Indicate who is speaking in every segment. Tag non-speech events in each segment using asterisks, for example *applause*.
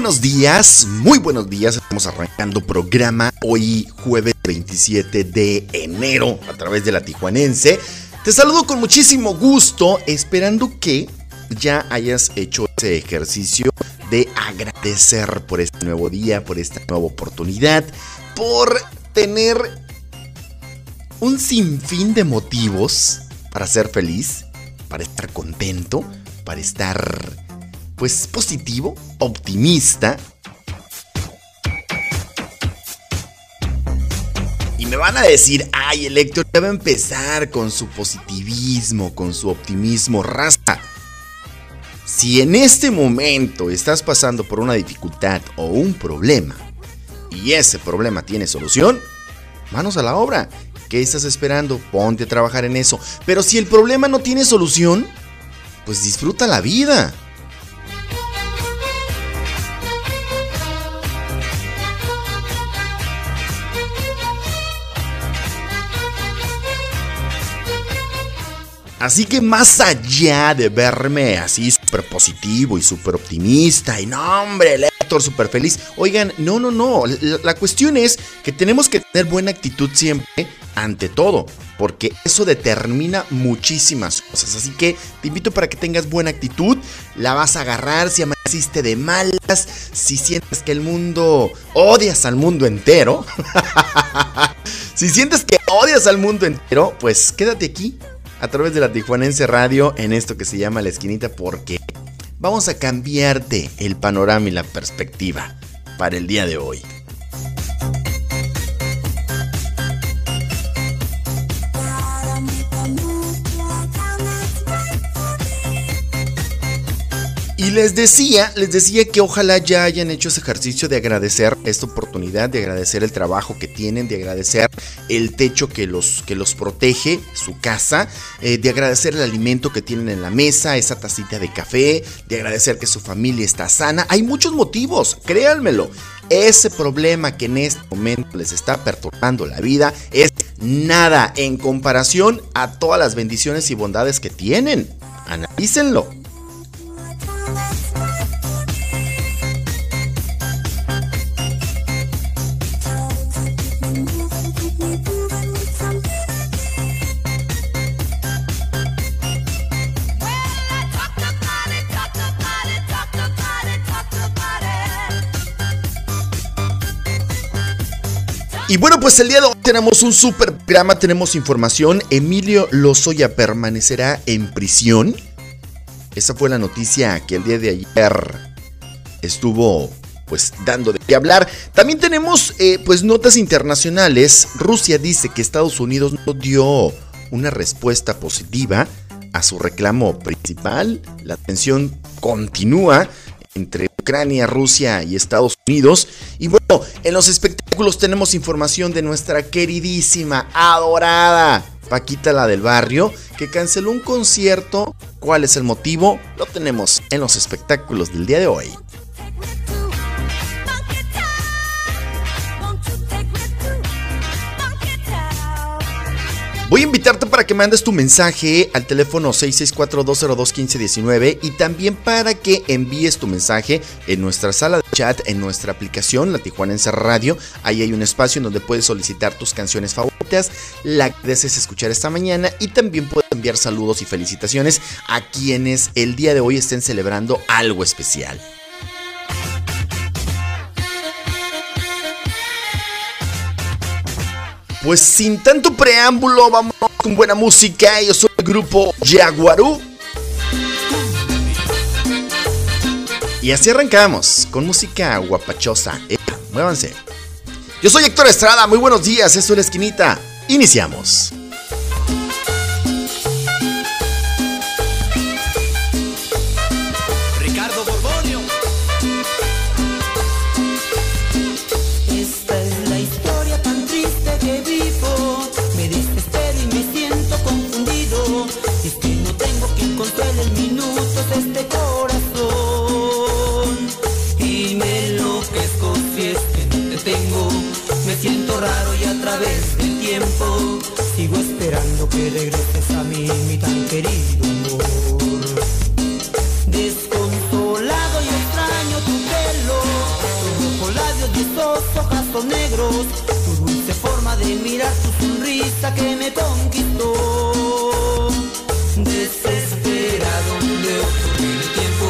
Speaker 1: Buenos días, muy buenos días. Estamos arrancando programa hoy jueves 27 de enero a través de la Tijuanense. Te saludo con muchísimo gusto, esperando que ya hayas hecho ese ejercicio de agradecer por este nuevo día, por esta nueva oportunidad, por tener un sinfín de motivos para ser feliz, para estar contento, para estar pues positivo, optimista. Y me van a decir, ay, el Héctor ya va a empezar con su positivismo, con su optimismo, raza. Si en este momento estás pasando por una dificultad o un problema y ese problema tiene solución, manos a la obra. ¿Qué estás esperando? Ponte a trabajar en eso. Pero si el problema no tiene solución, pues disfruta la vida. Así que más allá de verme así súper positivo y súper optimista y no hombre, el súper feliz, oigan, no, no, no, la, la, cuestión es que tenemos que tener buena actitud siempre ante todo, porque eso determina muchísimas cosas. Así que te invito para que tengas buena actitud, la vas a agarrar si amaneciste de malas, si sientes que el mundo, odias al mundo entero, *laughs* si sientes que odias al mundo entero, pues quédate aquí a través de la Tijuanense Radio en esto que se llama La Esquinita porque vamos a cambiarte el panorama y la perspectiva para el día de hoy. Y les decía, les decía que ojalá ya hayan hecho ese ejercicio de agradecer esta oportunidad, de agradecer el trabajo que tienen, de agradecer el techo que los, que los protege, su casa, eh, de agradecer el alimento que tienen en la mesa, esa tacita de café, de agradecer que su familia está sana. Hay muchos motivos, créanmelo. Ese problema que en este momento les está perturbando la vida es nada en comparación a todas las bendiciones y bondades que tienen. Analícenlo. Y bueno, pues el día de hoy tenemos un super programa, tenemos información. Emilio Lozoya permanecerá en prisión. Esa fue la noticia que el día de ayer estuvo pues dando de qué hablar. También tenemos eh, pues notas internacionales. Rusia dice que Estados Unidos no dio una respuesta positiva a su reclamo principal. La tensión continúa entre Ucrania, Rusia y Estados Unidos. Y bueno, en los espectáculos tenemos información de nuestra queridísima, adorada Paquita la del barrio, que canceló un concierto. ¿Cuál es el motivo? Lo tenemos en los espectáculos del día de hoy. Voy a invitarte para que mandes tu mensaje al teléfono 664-202-1519 y también para que envíes tu mensaje en nuestra sala de chat, en nuestra aplicación, la Tijuanense Radio. Ahí hay un espacio en donde puedes solicitar tus canciones favoritas, la que desees escuchar esta mañana y también puedes enviar saludos y felicitaciones a quienes el día de hoy estén celebrando algo especial. Pues sin tanto preámbulo, vamos con buena música. Yo soy el grupo Jaguarú. Y así arrancamos, con música guapachosa. Eh, muévanse. Yo soy Héctor Estrada, muy buenos días, esto es La Esquinita. Iniciamos.
Speaker 2: Esperando que regreses a mí, mi tan querido amor. Desconsolado y extraño tu pelo, tus rojos labios y esos ojos negros, tu dulce forma de mirar, tu sonrisa que me conquistó. Desesperado veo correr el tiempo,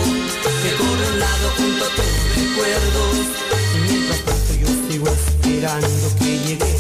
Speaker 2: que corre lado junto a tus recuerdos. Y mientras tanto yo sigo esperando que llegues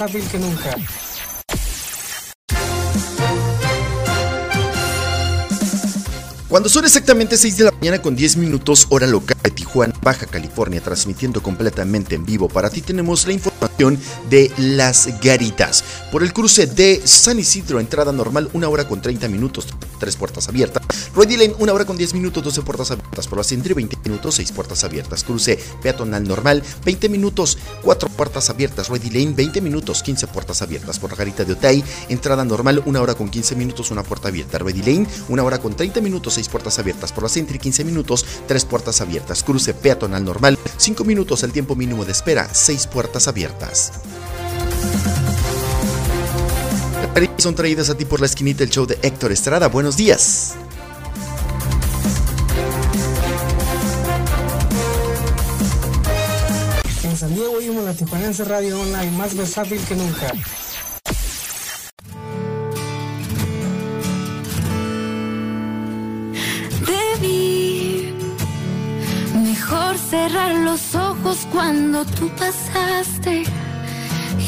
Speaker 3: más versátil que nunca.
Speaker 1: Cuando son exactamente 6 de la mañana con 10 minutos hora local de Tijuana, Baja California, transmitiendo completamente en vivo para ti tenemos la información de Las Garitas. Por el cruce de San Isidro, entrada normal, 1 hora con 30 minutos, tres puertas abiertas. Ready Lane, una hora con 10 minutos, 12 puertas abiertas por la Centri, 20 minutos, 6 puertas abiertas. Cruce peatonal normal, 20 minutos, 4 puertas abiertas. Ready Lane, 20 minutos, 15 puertas abiertas por la Garita de Otay. Entrada normal, una hora con 15 minutos, una puerta abierta. Ready Lane, una hora con 30 minutos, 6 puertas abiertas por la Centri, 15 minutos, 3 puertas abiertas. Cruce peatonal normal, 5 minutos, el tiempo mínimo de espera, 6 puertas abiertas. Son traídas a ti por la esquinita el show de Héctor Estrada. Buenos días.
Speaker 3: Oímos la Tijuanense Radio Online más versátil que nunca.
Speaker 4: Debí mejor cerrar los ojos cuando tú pasaste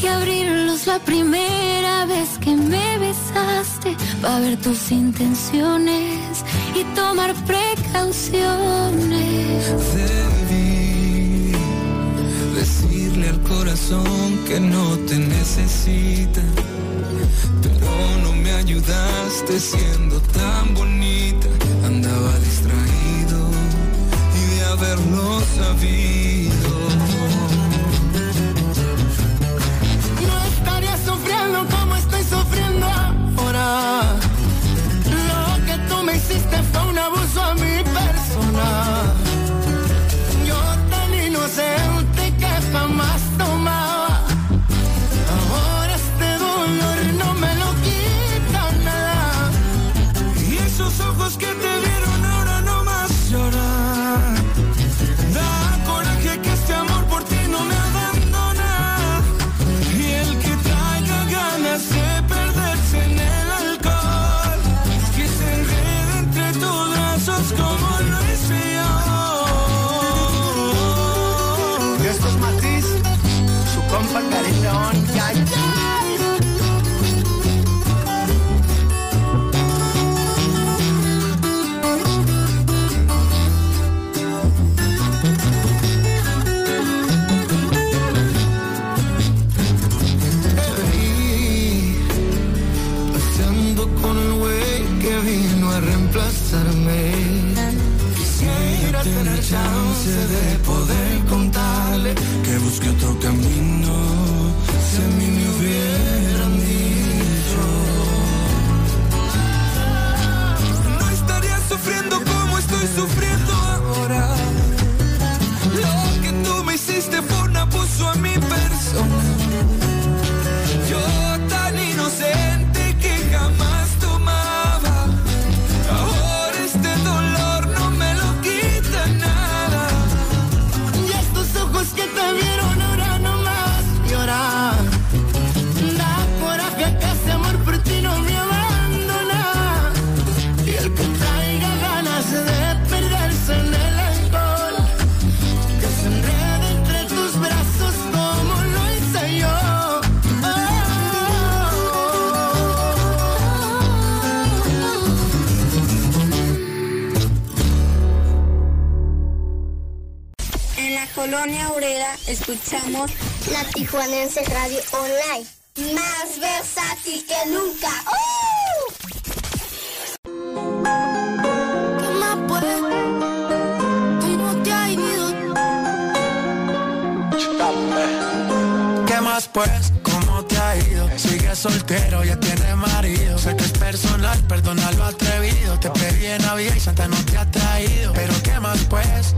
Speaker 4: y abrirlos la primera vez que me besaste para ver tus intenciones y tomar precauciones.
Speaker 5: Debí corazón que no te necesita, pero no me ayudaste siendo tan bonita. Andaba distraído y de haberlo sabido.
Speaker 6: Escuchamos la Tijuanense Radio Online. Más versátil que nunca. ¡Uh!
Speaker 4: ¿Qué más pues? ¿Cómo te ha ido?
Speaker 7: ¿Qué más pues? ¿Cómo te ha ido? Sigue soltero, ya tiene marido. Sé que es personal, perdona lo atrevido. Te pedí en Navidad y Santa no te ha traído. Pero ¿qué más pues?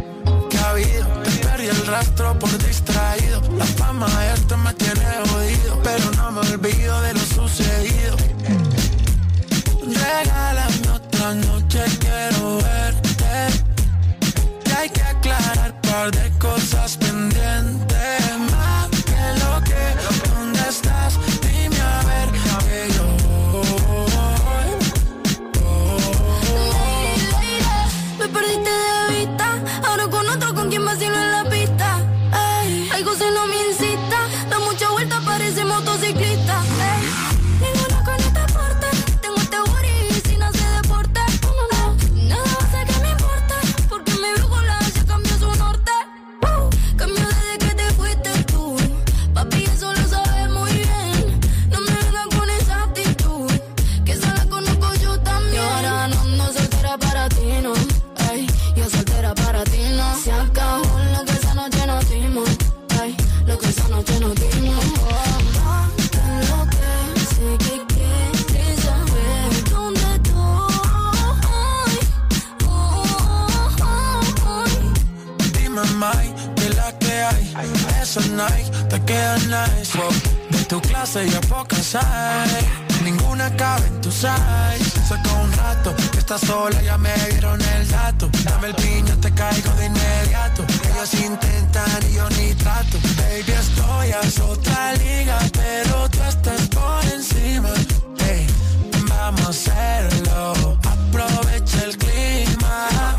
Speaker 7: Perdí el rastro por distraído. La fama esto me tiene jodido. Pero no me olvido de lo sucedido. Regálame otra noche, quiero verte. Que hay que aclarar par de cosas pendientes. Más que lo que, ¿dónde estás? Dime a ver que yo voy.
Speaker 4: Me perdiste de
Speaker 7: De tu clase ya pocas hay. Ninguna cabe en tu size. Saca un rato que estás sola, ya me dieron el dato. Dame el piño, te caigo de inmediato. Ellos intentan y yo ni trato. Baby, estoy a otra liga, pero tú estás por encima. Hey, vamos a hacerlo. Aprovecha el clima.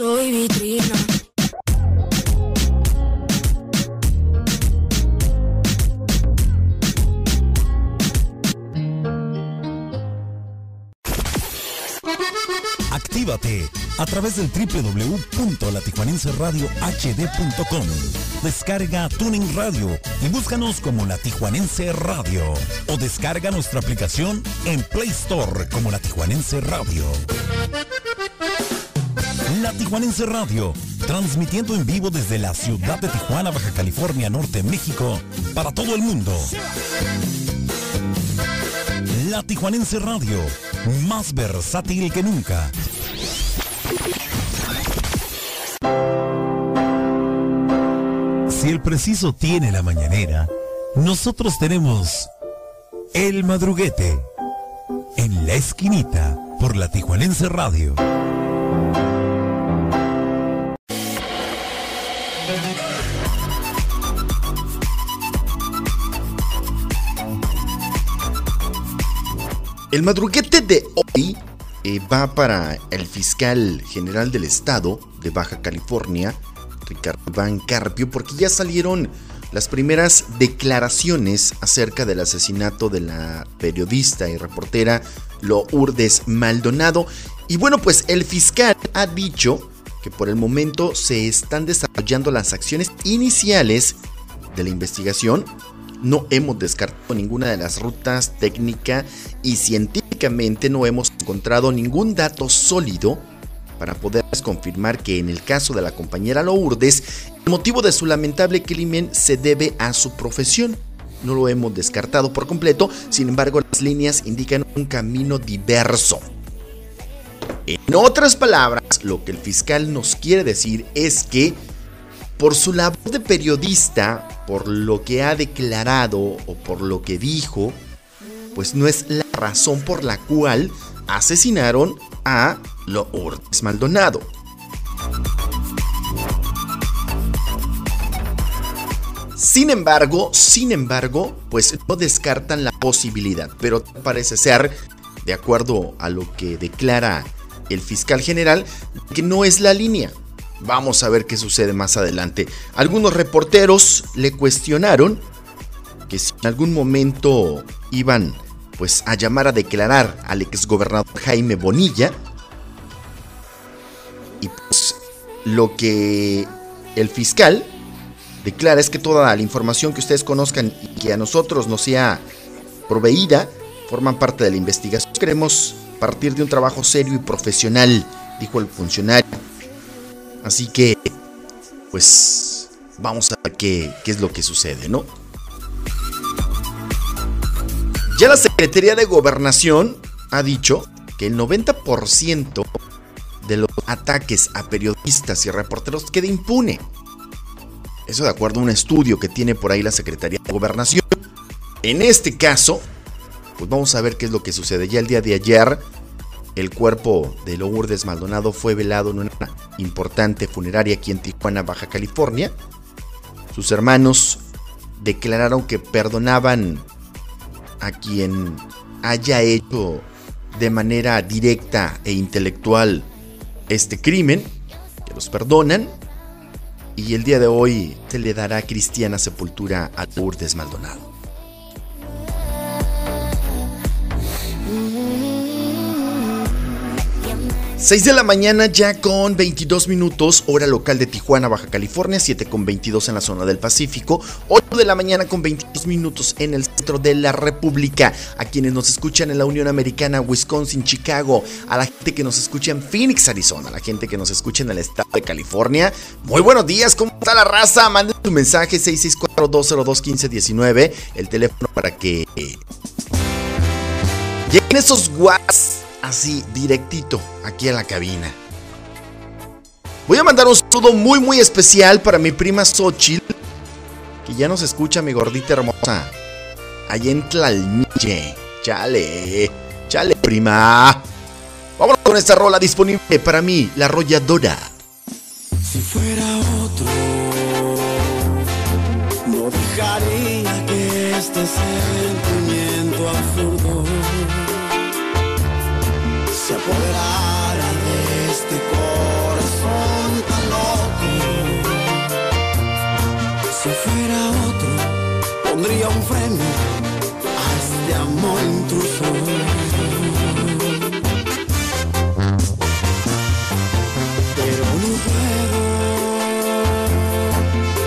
Speaker 4: soy vitrina.
Speaker 8: Actívate a través del www.latijuanenseradiohd.com. Descarga Tuning Radio y búscanos como La Tijuanense Radio. O descarga nuestra aplicación en Play Store como La Tijuanense Radio. La Tijuanense Radio, transmitiendo en vivo desde la ciudad de Tijuana, Baja California, Norte, México, para todo el mundo. La Tijuanense Radio, más versátil que nunca. Si el preciso tiene la mañanera, nosotros tenemos el madruguete en la esquinita por la Tijuanense Radio.
Speaker 1: El madruguete de hoy eh, va para el fiscal general del estado de Baja California, Ricardo Van Carpio, porque ya salieron las primeras declaraciones acerca del asesinato de la periodista y reportera Lourdes Maldonado. Y bueno, pues el fiscal ha dicho que por el momento se están desarrollando las acciones iniciales de la investigación. No hemos descartado ninguna de las rutas técnica y científicamente no hemos encontrado ningún dato sólido para poder confirmar que en el caso de la compañera Lourdes, el motivo de su lamentable crimen se debe a su profesión. No lo hemos descartado por completo, sin embargo las líneas indican un camino diverso. En otras palabras, lo que el fiscal nos quiere decir es que por su labor de periodista, por lo que ha declarado o por lo que dijo, pues no es la razón por la cual asesinaron a Lourdes Maldonado. Sin embargo, sin embargo, pues no descartan la posibilidad, pero parece ser, de acuerdo a lo que declara el fiscal general, que no es la línea. Vamos a ver qué sucede más adelante. Algunos reporteros le cuestionaron que si en algún momento iban pues a llamar a declarar al exgobernador Jaime Bonilla. Y pues lo que el fiscal declara es que toda la información que ustedes conozcan y que a nosotros nos sea proveída forman parte de la investigación. Queremos partir de un trabajo serio y profesional, dijo el funcionario. Así que, pues, vamos a ver qué, es lo que sucede, ¿no? Ya la Secretaría de Gobernación ha dicho que el 90% de los ataques a periodistas y reporteros queda impune. Eso de acuerdo a un estudio que tiene por ahí la Secretaría de Gobernación. En este caso, pues vamos a ver qué es lo que sucede. Ya el día de ayer, el cuerpo de Lourdes Maldonado fue velado en una importante funeraria aquí en Tijuana, Baja California. Sus hermanos declararon que perdonaban a quien haya hecho de manera directa e intelectual este crimen, que los perdonan, y el día de hoy se le dará cristiana sepultura a Lourdes Maldonado. 6 de la mañana ya con 22 minutos, hora local de Tijuana, Baja California, 7 con 22 en la zona del Pacífico, 8 de la mañana con 22 minutos en el centro de la República, a quienes nos escuchan en la Unión Americana, Wisconsin, Chicago, a la gente que nos escucha en Phoenix, Arizona, a la gente que nos escucha en el estado de California. Muy buenos días, ¿cómo está la raza? Manden tu mensaje 664-202-1519, el teléfono para que eh, lleguen esos guas así, directito, aquí a la cabina. Voy a mandar un saludo muy, muy especial para mi prima Xochitl, que ya nos escucha, mi gordita hermosa. Allá en Tlalmille. Chale, chale, prima. Vámonos con esta rola disponible para mí, la arrolladora.
Speaker 9: Si fuera otro, no dejaría que este sentimiento se apoderara de este corazón tan loco. Si fuera otro, pondría un freno a este amor intruso. Pero no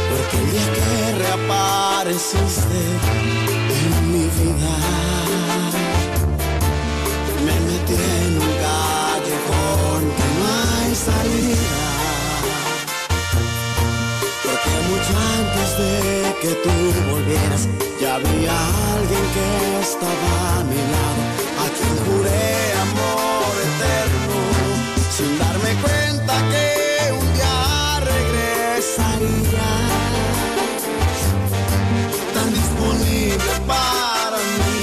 Speaker 9: porque el día que reapareciste en mi vida tú volvieras, ya había alguien que estaba a mi lado, a quien juré amor eterno, sin darme cuenta que un día regresaría. Tan disponible para mí.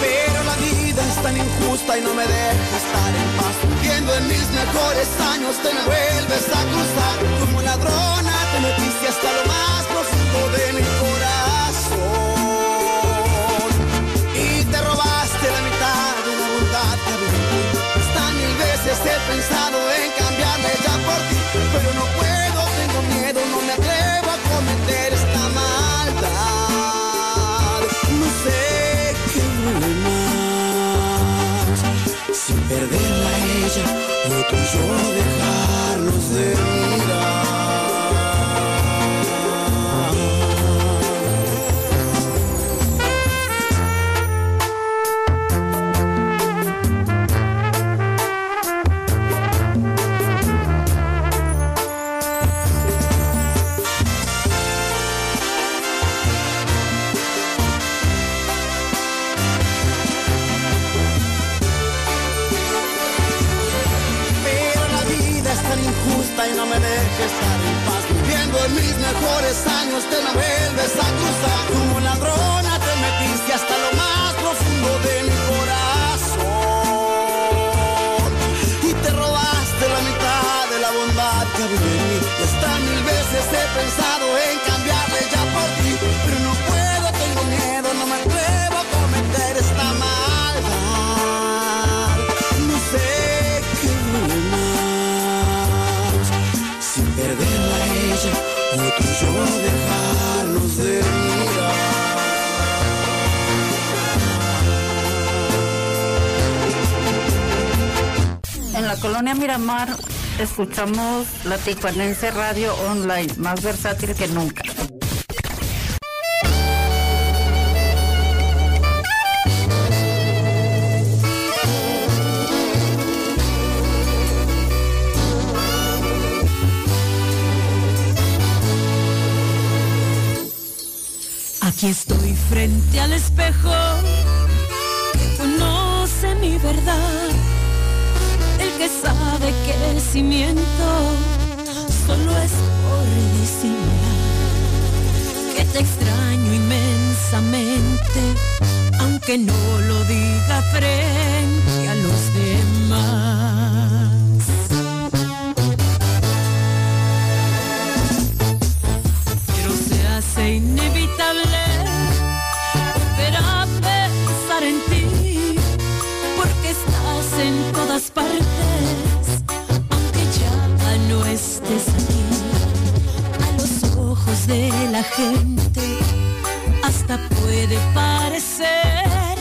Speaker 9: Pero la vida es tan injusta y no me deja estar Viendo en mis mejores años te me vuelves a cruzar. Como ladrona te metiste hasta lo más profundo de mi corazón. Y te robaste la mitad de la bondad que ti. Hasta mil veces he pensado en cambiarme ya por ti. Pero no puedo, tengo miedo, no me atrevo a cometer ella o tú y yo dejarnos de mirar.
Speaker 10: Escuchamos la Tijuanense Radio Online, más versátil que nunca.
Speaker 11: Aquí estoy frente al espejo conoce mi verdad el que sabe que si miento, solo es por disimular que te extraño inmensamente, aunque no lo diga frente a los demás. gente hasta puede parecer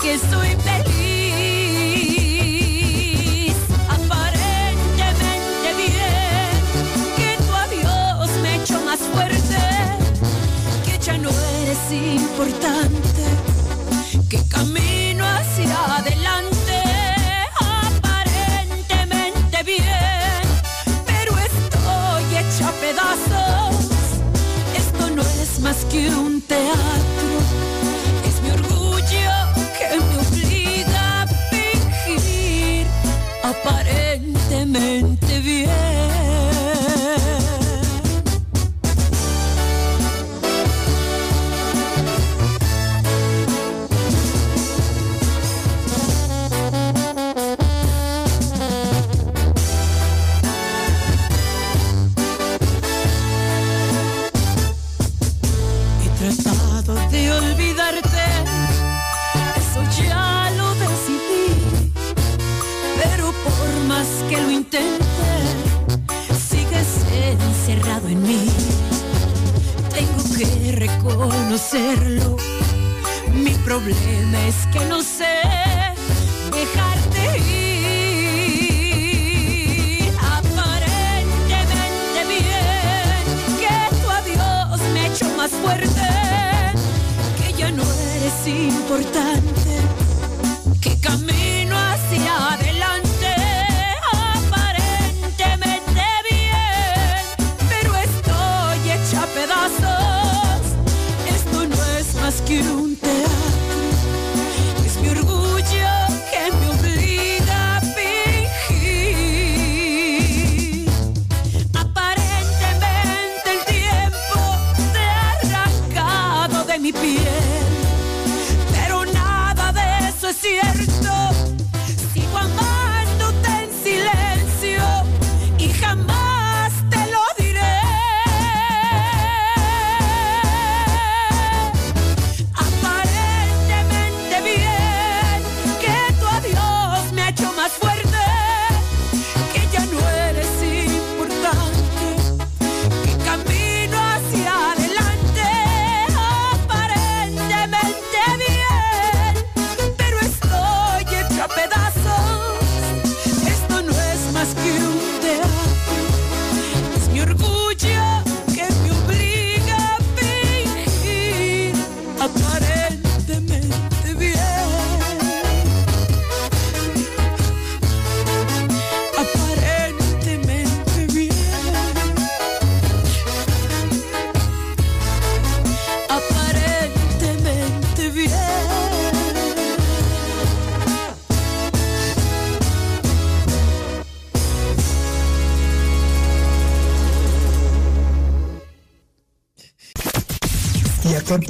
Speaker 11: que estoy feliz. Aparentemente bien, que tu adiós me ha hecho más fuerte, que ya no eres importante, que camino. más que un teatro. Es mi orgullo que me obliga a fingir aparentemente bien.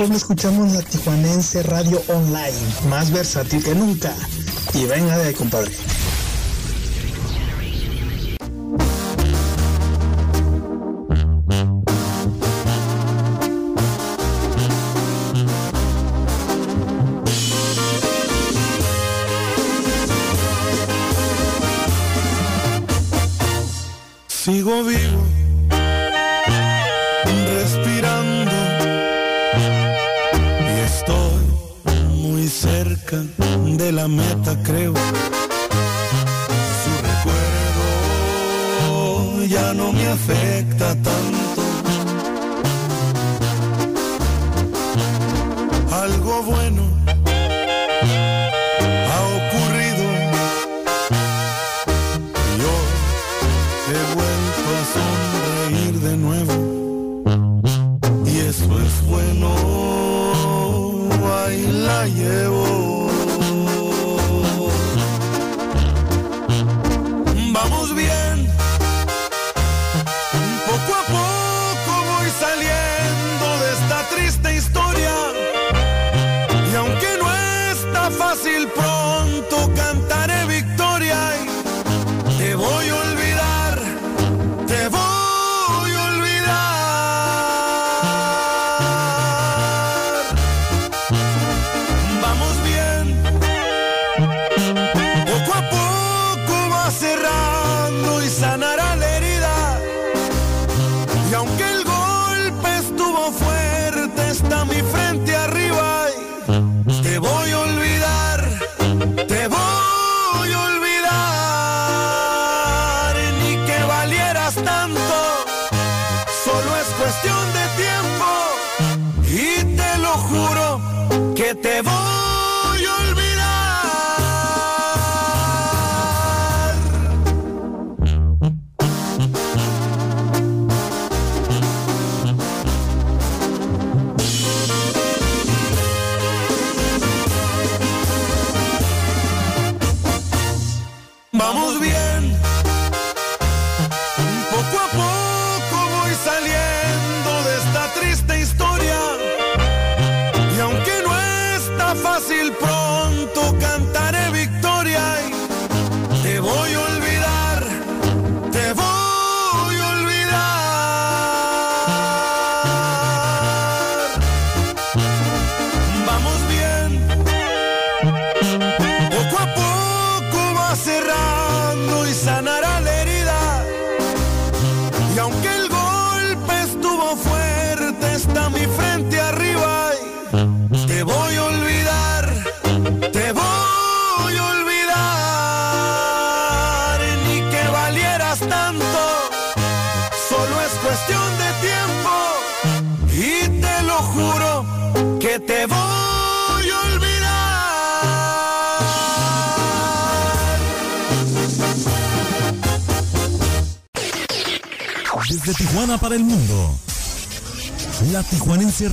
Speaker 3: cómo escuchamos la tijuanense radio online, más versátil que nunca. Y venga de ahí, compadre.
Speaker 12: bueno.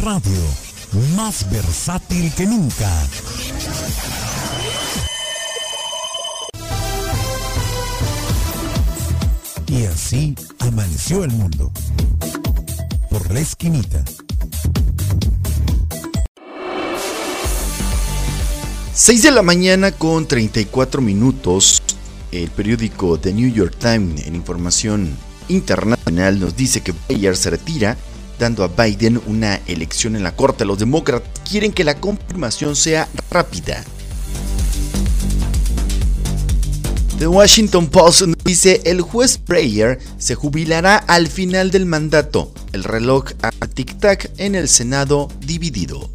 Speaker 12: Radio, más versátil que nunca. Y así amaneció el mundo. Por la esquinita.
Speaker 1: 6 de la mañana con 34 minutos. El periódico The New York Times en información internacional nos dice que Bayer se retira dando a Biden una elección en la corte. Los demócratas quieren que la confirmación sea rápida. The Washington Post dice el juez Breyer se jubilará al final del mandato. El reloj a tic-tac en el Senado dividido.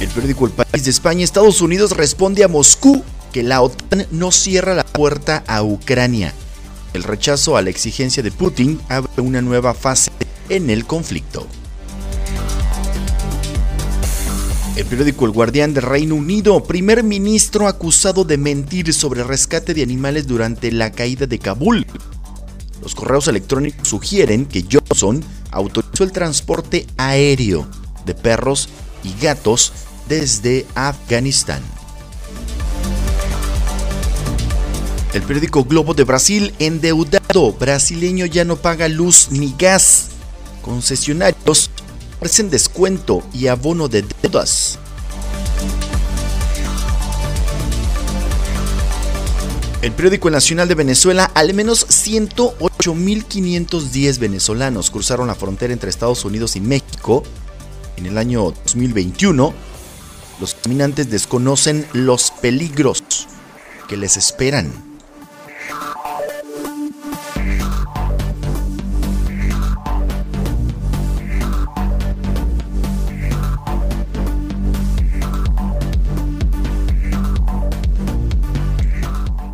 Speaker 1: El periódico El País de España, Estados Unidos responde a Moscú que la OTAN no cierra la puerta a Ucrania. El rechazo a la exigencia de Putin abre una nueva fase en el conflicto. El periódico El Guardián del Reino Unido, primer ministro acusado de mentir sobre rescate de animales durante la caída de Kabul. Los correos electrónicos sugieren que Johnson autorizó el transporte aéreo de perros y gatos desde Afganistán. El periódico Globo de Brasil, endeudado brasileño ya no paga luz ni gas. Concesionarios ofrecen descuento y abono de deudas. El periódico Nacional de Venezuela, al menos 108.510 venezolanos cruzaron la frontera entre Estados Unidos y México en el año 2021. Los caminantes desconocen los peligros que les esperan.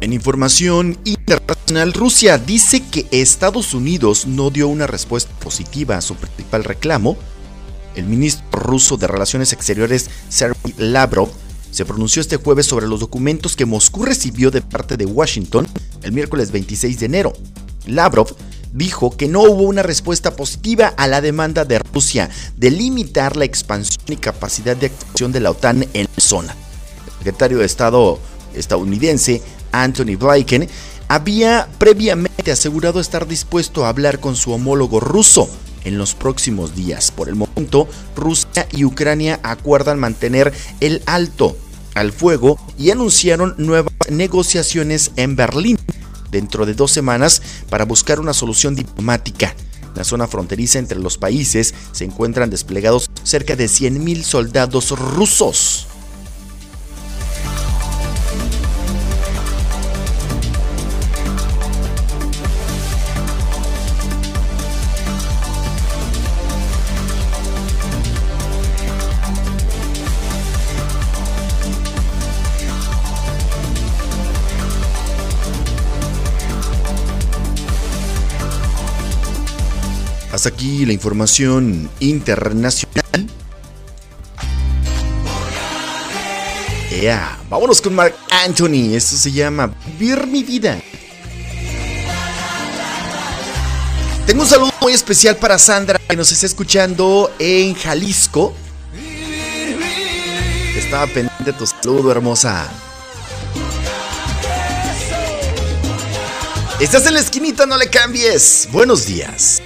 Speaker 1: En información internacional, Rusia dice que Estados Unidos no dio una respuesta positiva a su principal reclamo. El ministro ruso de Relaciones Exteriores, Sergei Lavrov, se pronunció este jueves sobre los documentos que Moscú recibió de parte de Washington el miércoles 26 de enero. Lavrov dijo que no hubo una respuesta positiva a la demanda de Rusia de limitar la expansión y capacidad de actuación de la OTAN en la zona. El secretario de Estado estadounidense, Anthony Blinken, había previamente asegurado estar dispuesto a hablar con su homólogo ruso en los próximos días. Por el momento, Rusia y Ucrania acuerdan mantener el alto al fuego y anunciaron nuevas negociaciones en Berlín dentro de dos semanas para buscar una solución diplomática. En la zona fronteriza entre los países se encuentran desplegados cerca de 100.000 soldados rusos.
Speaker 13: Hasta aquí la información internacional. Yeah. Vámonos con Mark Anthony. Esto se llama Vivir mi vida. Tengo un saludo muy especial para Sandra que nos está escuchando en Jalisco. Estaba pendiente tu saludo, hermosa. Estás en la esquinita, no le cambies. Buenos días.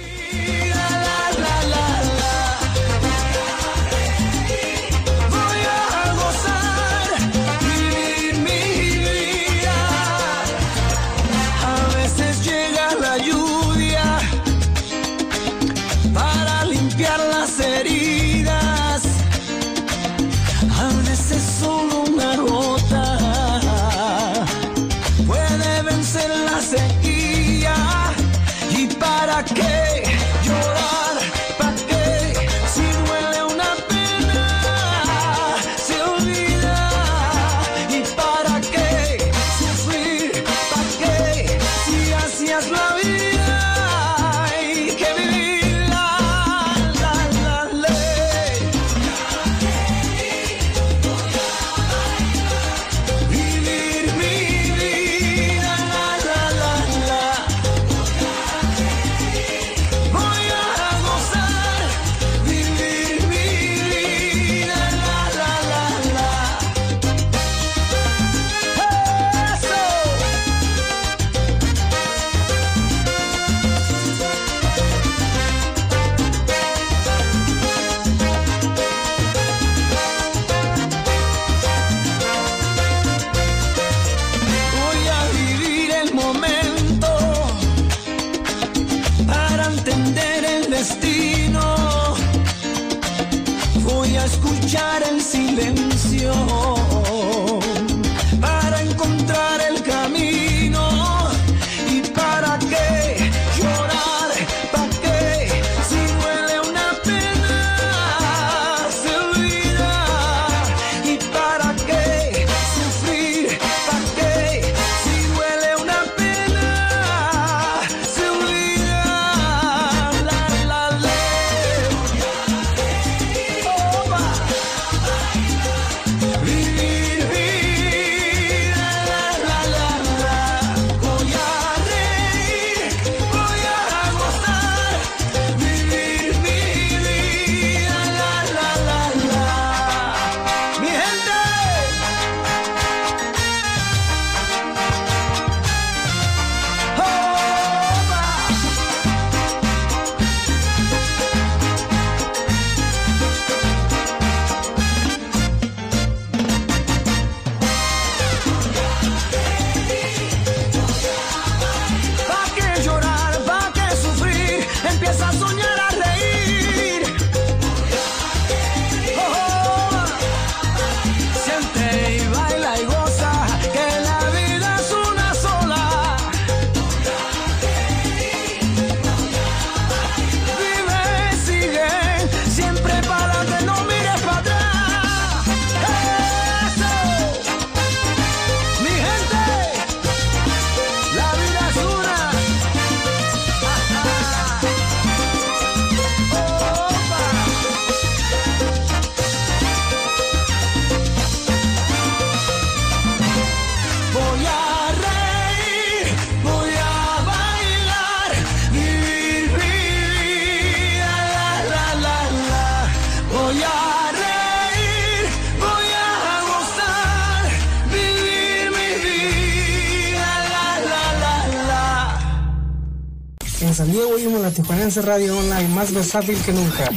Speaker 3: Tijuanense Radio Online, más versátil que nunca.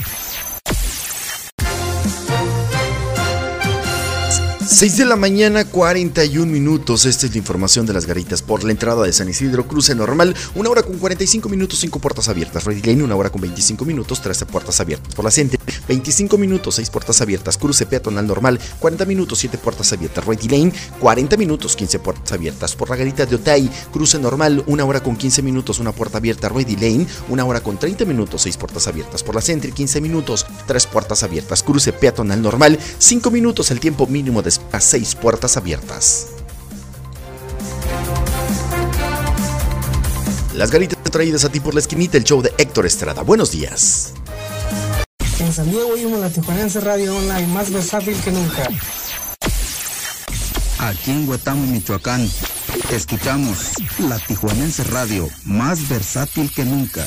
Speaker 13: 6 de la mañana, 41 minutos. Esta es la información de las garitas por la entrada de San Isidro. Cruce normal, una hora con 45 minutos, 5 puertas abiertas. Ready Lane, una hora con 25 minutos, 13 puertas abiertas. Por la Centro, 25 minutos, 6 puertas abiertas. Cruce peatonal normal, 40 minutos, 7 puertas abiertas. Ready Lane, 40 minutos, 15 puertas abiertas. Por la garita de Otay, cruce normal, una hora con 15 minutos, una puerta abierta. Ready Lane, una hora con 30 minutos, 6 puertas abiertas. Por la Centro, 15 minutos, 3 puertas abiertas. Cruce peatonal normal, 5 minutos, el tiempo mínimo de espera, 6 puertas abiertas.
Speaker 1: Las ganitas traídas a ti por la esquinita, el show de Héctor Estrada. Buenos días.
Speaker 3: En San Diego oímos la Tijuanense Radio Online, más versátil que nunca.
Speaker 13: Aquí en Huetamo, Michoacán, escuchamos la Tijuanense Radio, más versátil que nunca.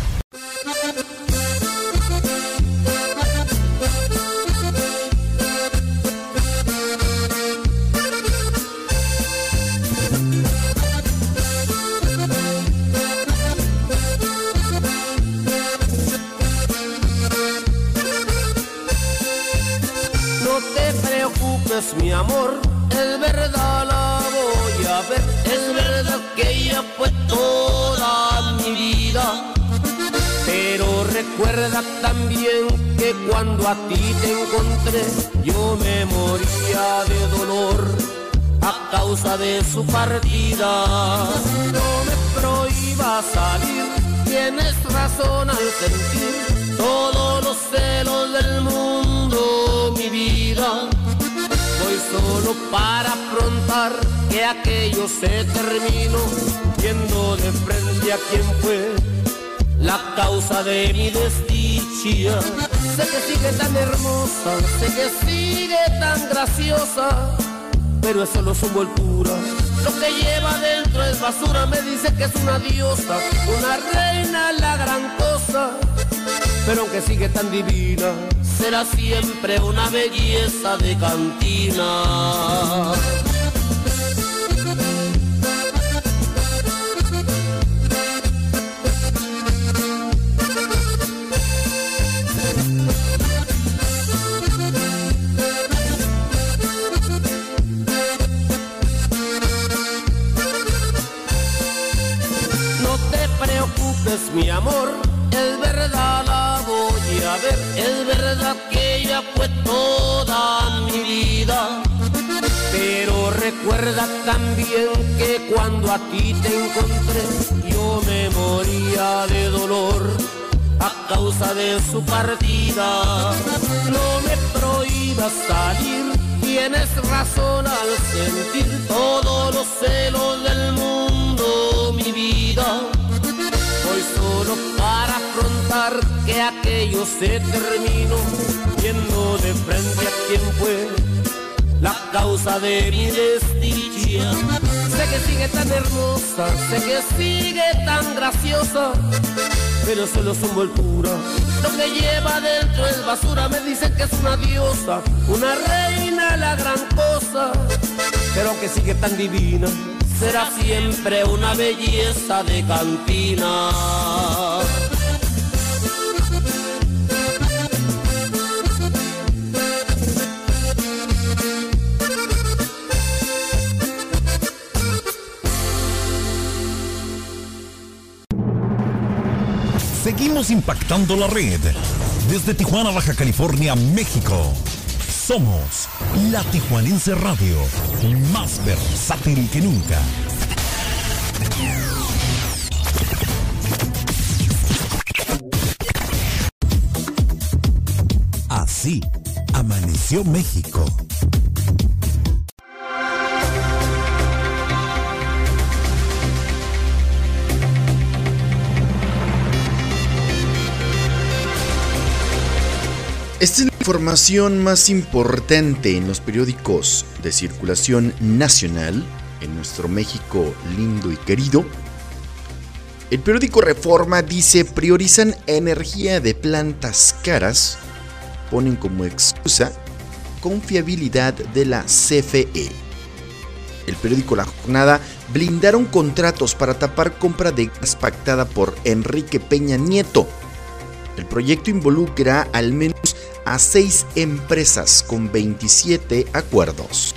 Speaker 14: También que cuando a ti te encontré, yo me moría de dolor a causa de su partida. No me prohíbas salir, tienes razón al sentir todos los celos del mundo, mi vida. Voy solo para afrontar que aquello se terminó, viendo de frente a quién fue la causa de mi desdicha. Sé que sigue tan hermosa, sé que sigue tan graciosa, pero eso no es su voltura. Lo que lleva dentro es basura, me dice que es una diosa, una reina, la gran cosa. pero aunque sigue tan divina, será siempre una belleza de cantina. Fue toda mi vida. Pero recuerda también que cuando a ti te encontré, yo me moría de dolor a causa de su partida. No me prohíbas salir, tienes razón al sentir todos los celos del mundo, mi vida. Hoy solo para que aquello se terminó, viendo de frente a quien fue la causa de mi desdicha. Sé que sigue tan hermosa, sé que sigue tan graciosa, pero solo su envoltura. Lo que lleva dentro es basura, me dicen que es una diosa, una reina, la gran cosa. Pero aunque sigue tan divina, será siempre una belleza de cantina.
Speaker 8: Seguimos impactando la red. Desde Tijuana, Baja California, México. Somos la Tijuanense Radio, más versátil que nunca. Así amaneció México.
Speaker 1: Esta es la información más importante en los periódicos de circulación nacional en nuestro México lindo y querido. El periódico Reforma dice priorizan energía de plantas caras, ponen como excusa confiabilidad de la CFE. El periódico La Jornada blindaron contratos para tapar compra de gas pactada por Enrique Peña Nieto. El proyecto involucra al menos a seis empresas con 27 acuerdos.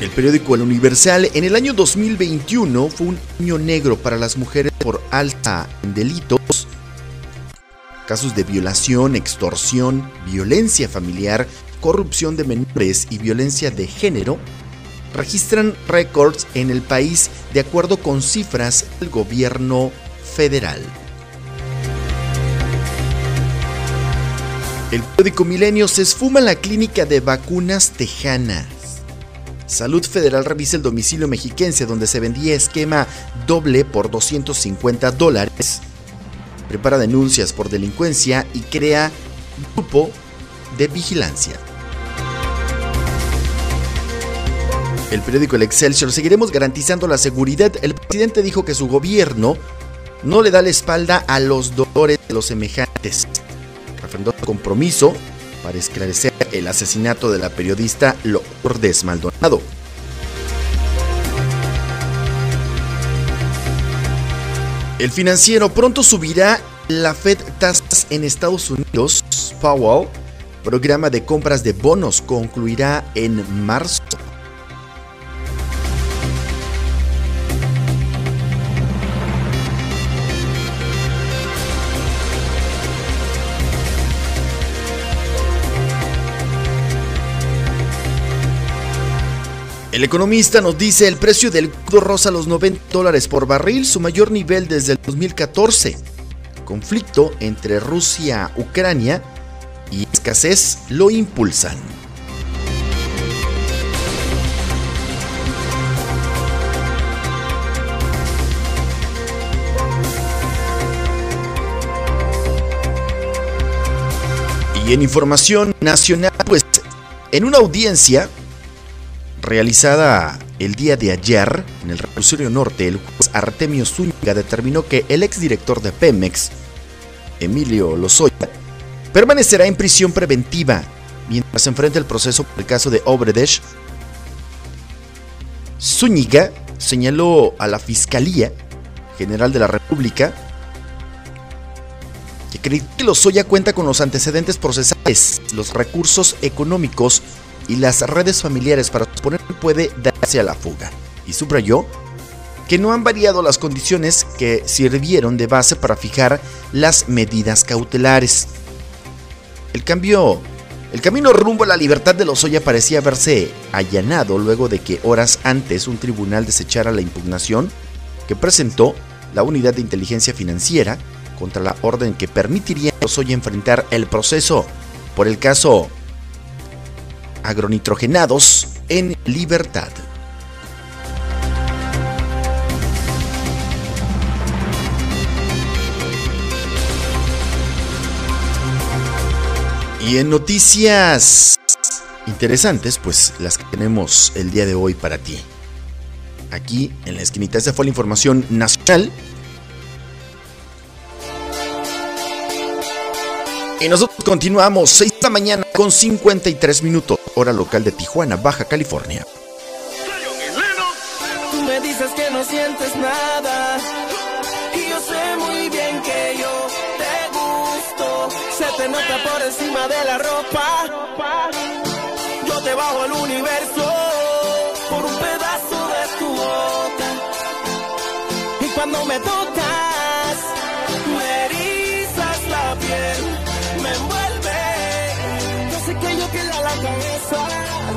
Speaker 1: El periódico El Universal en el año 2021 fue un año negro para las mujeres por alta en delitos, casos de violación, extorsión, violencia familiar, corrupción de menores y violencia de género registran récords en el país de acuerdo con cifras del gobierno federal. El periódico Milenio se esfuma la clínica de vacunas tejana. Salud Federal revisa el domicilio mexiquense donde se vendía esquema doble por 250 dólares. Prepara denuncias por delincuencia y crea grupo de vigilancia. El periódico El Excelsior seguiremos garantizando la seguridad. El presidente dijo que su gobierno no le da la espalda a los dolores de los semejantes. Compromiso para esclarecer el asesinato de la periodista Lourdes Maldonado. El financiero pronto subirá la Fed tasas en Estados Unidos. Powell, programa de compras de bonos, concluirá en marzo. El economista nos dice el precio del crudo rosa los 90 dólares por barril, su mayor nivel desde el 2014. Conflicto entre Rusia, Ucrania y escasez lo impulsan. Y en información nacional, pues en una audiencia realizada el día de ayer, en el reclusorio norte, el juez Artemio Zúñiga determinó que el exdirector de Pemex, Emilio Lozoya, permanecerá en prisión preventiva mientras se enfrenta el proceso por el caso de Obredesh. Zúñiga señaló a la Fiscalía General de la República que Lozoya cuenta con los antecedentes procesales, los recursos económicos y las redes familiares para suponer puede darse a la fuga. Y subrayó que no han variado las condiciones que sirvieron de base para fijar las medidas cautelares. El cambio, el camino rumbo a la libertad de Lozoya parecía haberse allanado luego de que horas antes un tribunal desechara la impugnación que presentó la unidad de inteligencia financiera contra la orden que permitiría a Lozoya enfrentar el proceso por el caso agronitrogenados en libertad. Y en noticias interesantes, pues las que tenemos el día de hoy para ti. Aquí en la esquinita, esta fue la información nacional. Y nosotros continuamos 6 de la mañana con 53 minutos, hora local de Tijuana, Baja California.
Speaker 12: Tú me dices que no sientes nada. Y yo sé muy bien que yo te gusto. Se te nota por encima de la ropa. Yo te bajo al universo por un pedazo de tu boca. Y cuando me tocas, yo pierda la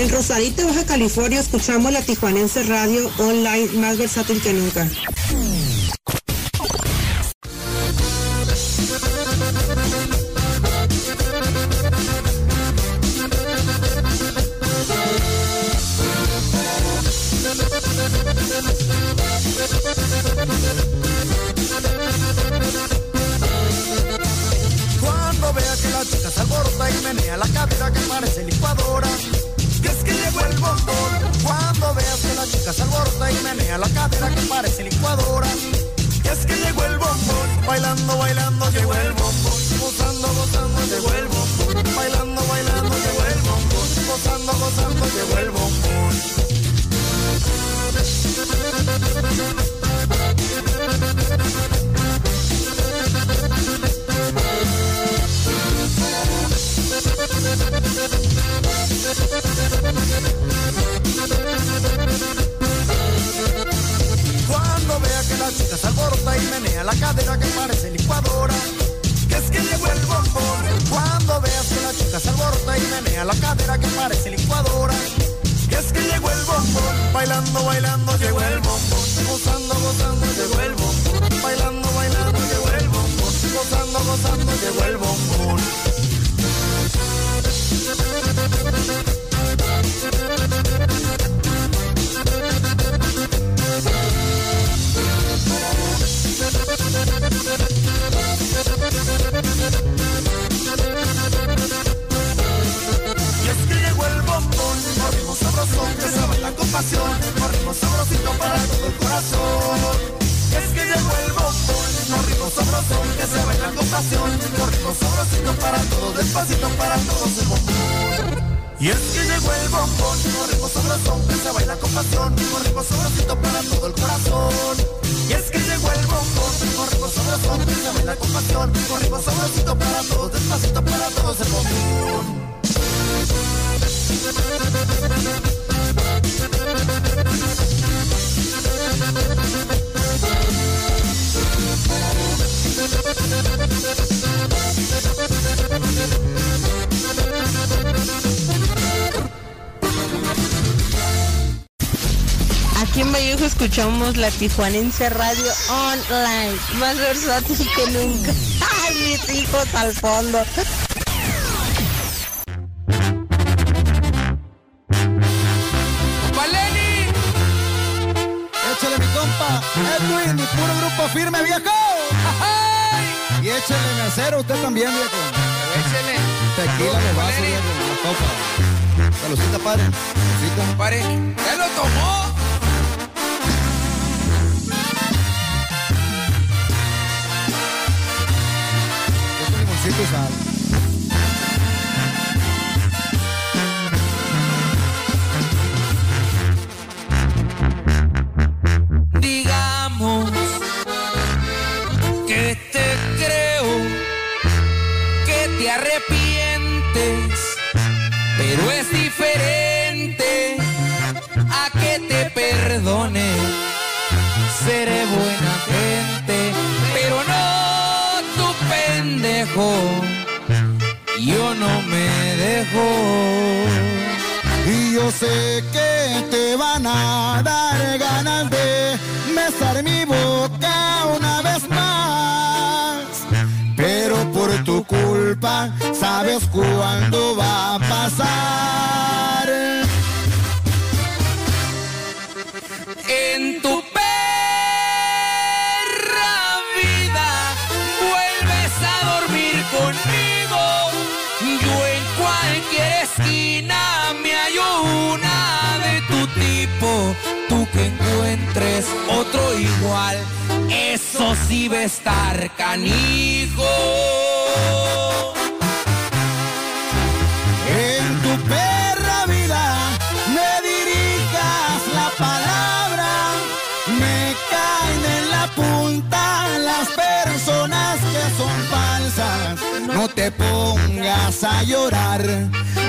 Speaker 15: En
Speaker 16: Rosarito, Baja California, escuchamos la Tijuanense Radio Online más versátil que nunca.
Speaker 17: Somos la
Speaker 16: Tijuanense Radio Online, más versátil que nunca. *laughs* ¡Ay, mis hijos al fondo!
Speaker 18: ¡Valeni!
Speaker 9: Échale mi compa, Edwin y puro grupo firme, viejo. ¡Ay! Y échale mesero usted también, viejo.
Speaker 18: Échele.
Speaker 9: Tequila de vaso, viejo, la copa. Salucita, padre.
Speaker 18: Salucita. Lo tomó? Cesaro. yo no me dejo.
Speaker 9: Y yo sé que te van a dar ganas de besar mi boca una vez más. Pero por tu culpa sabes cuándo va a pasar.
Speaker 18: tú que encuentres otro igual, eso sí va a estar canijo.
Speaker 9: En tu perra vida me dirijas la palabra, me caen en la punta las personas que son falsas. No te pongas a llorar,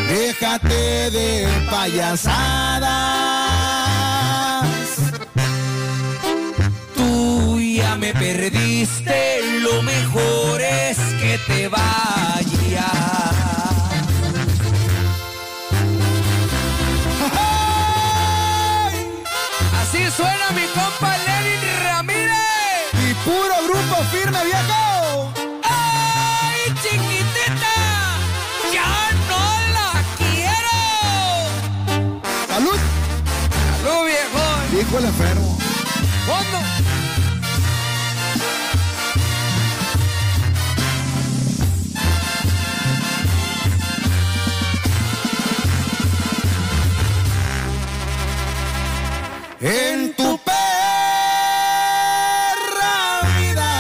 Speaker 9: déjate de payasadas.
Speaker 18: me perdiste, lo mejor es que te vaya. Así suena mi compa Lenin Ramírez.
Speaker 9: Y puro grupo firme, viejo.
Speaker 18: ¡Ay, chiquitita! ¡Ya no la quiero!
Speaker 9: ¡Salud!
Speaker 18: ¡Salud, viejo!
Speaker 9: Dijo la
Speaker 18: Fer
Speaker 9: En tu perra vida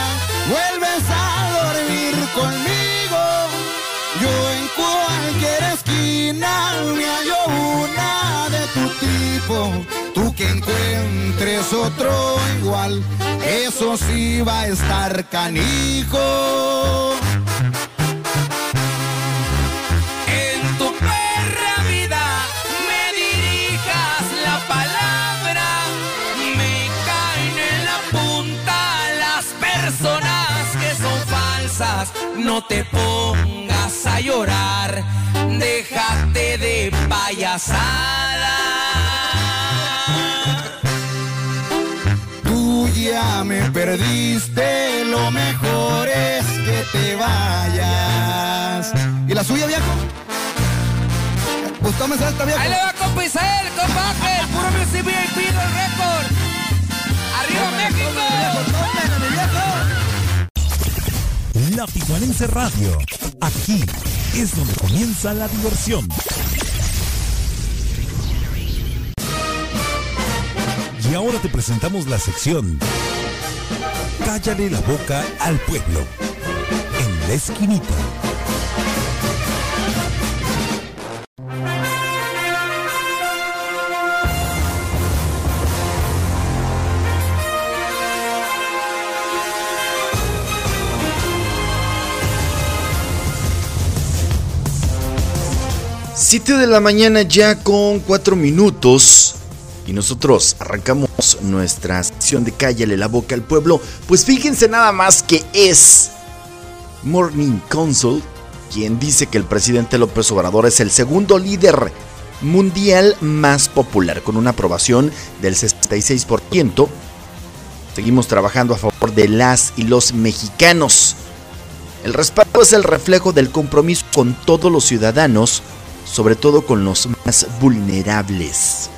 Speaker 9: vuelves a dormir conmigo. Yo en cualquier esquina me hallo una de tu tipo. Tú que encuentres otro igual, eso sí va a estar canijo.
Speaker 18: Te pongas a llorar, déjate de payasada.
Speaker 9: Tú ya me perdiste, lo mejor es que te vayas. ¿Y la suya, viejo? Pues tómese esta, viejo.
Speaker 18: Ahí le va compa Isael, compa Ángel, puro Music VIP del récord. ¡Arriba México!
Speaker 8: La Tijuanense Radio. Aquí es donde comienza la diversión. Y ahora te presentamos la sección Cállale la boca al pueblo. En la esquinita.
Speaker 1: Siete de la mañana ya con cuatro minutos. Y nosotros arrancamos nuestra sección de Cállale la boca al pueblo. Pues fíjense nada más que es Morning Consult quien dice que el presidente López Obrador es el segundo líder mundial más popular, con una aprobación del 66%. Seguimos trabajando a favor de las y los mexicanos. El respaldo es el reflejo del compromiso con todos los ciudadanos, sobre todo con los más vulnerables.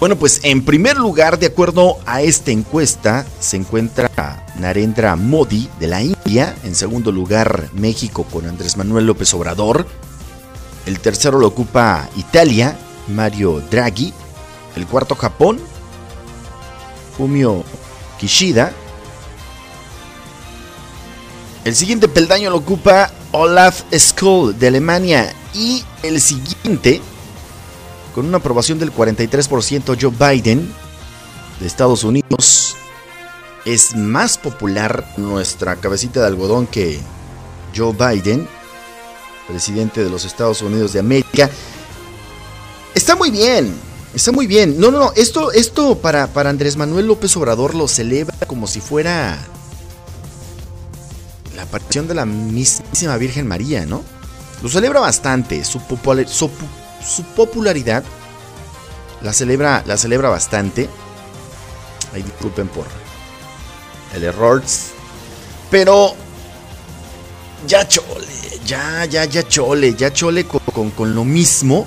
Speaker 1: Bueno, pues en primer lugar, de acuerdo a esta encuesta, se encuentra Narendra Modi de la India. En segundo lugar, México con Andrés Manuel López Obrador. El tercero lo ocupa Italia, Mario Draghi. El cuarto, Japón, Fumio Kishida. El siguiente peldaño lo ocupa Olaf Skoll de Alemania. Y el siguiente, con una aprobación del 43%, Joe Biden de Estados Unidos. Es más popular nuestra cabecita de algodón que Joe Biden, presidente de los Estados Unidos de América. Está muy bien, está muy bien. No, no, no, esto, esto para, para Andrés Manuel López Obrador lo celebra como si fuera la aparición de la mismísima Virgen María, ¿no? Lo celebra bastante, su, popular, su, su popularidad la celebra, la celebra bastante. Ay, disculpen por el error. Pero ya chole, ya, ya, ya chole, ya chole con, con, con lo mismo.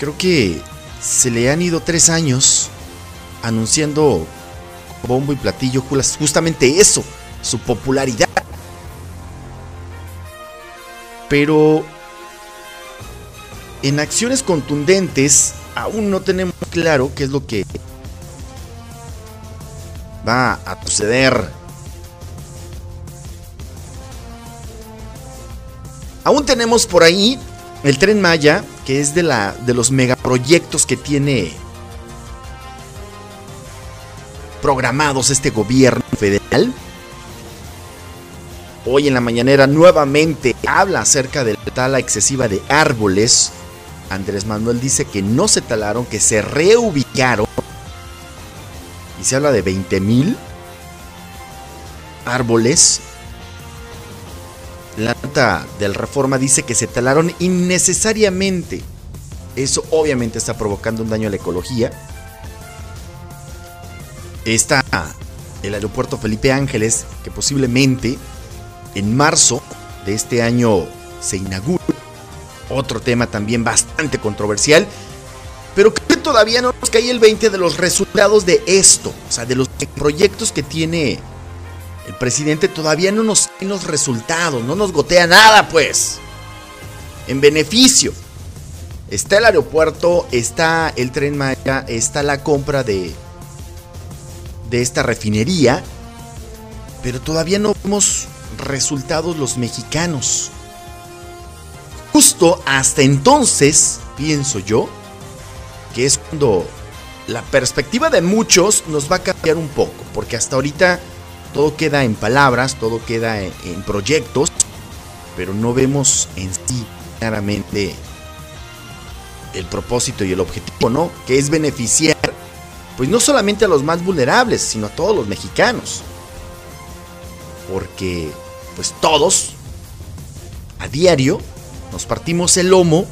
Speaker 1: Creo que se le han ido tres años anunciando bombo y platillo justamente eso, su popularidad. Pero en acciones contundentes aún no tenemos claro qué es lo que va a suceder. Aún tenemos por ahí el tren Maya, que es de, la, de los megaproyectos que tiene programados este gobierno federal. Hoy en la mañanera nuevamente habla acerca de la tala excesiva de árboles. Andrés Manuel dice que no se talaron, que se reubicaron. Y se habla de 20 mil árboles. La nota del Reforma dice que se talaron innecesariamente. Eso obviamente está provocando un daño a la ecología. Está el aeropuerto Felipe Ángeles, que posiblemente en marzo de este año se inaugure. Otro tema también bastante controversial. Pero creo que todavía no nos cae el 20 de los resultados de esto. O sea, de los proyectos que tiene el presidente. Todavía no nos caen los resultados. No nos gotea nada, pues. En beneficio. Está el aeropuerto, está el tren Maya, está la compra de, de esta refinería. Pero todavía no vemos resultados los mexicanos. Justo hasta entonces, pienso yo, que es cuando la perspectiva de muchos nos va a cambiar un poco, porque hasta ahorita todo queda en palabras, todo queda en, en proyectos, pero no vemos en sí claramente el propósito y el objetivo, ¿no? Que es beneficiar, pues no solamente a los más vulnerables, sino a todos los mexicanos. Porque, pues todos, a diario, nos partimos el lomo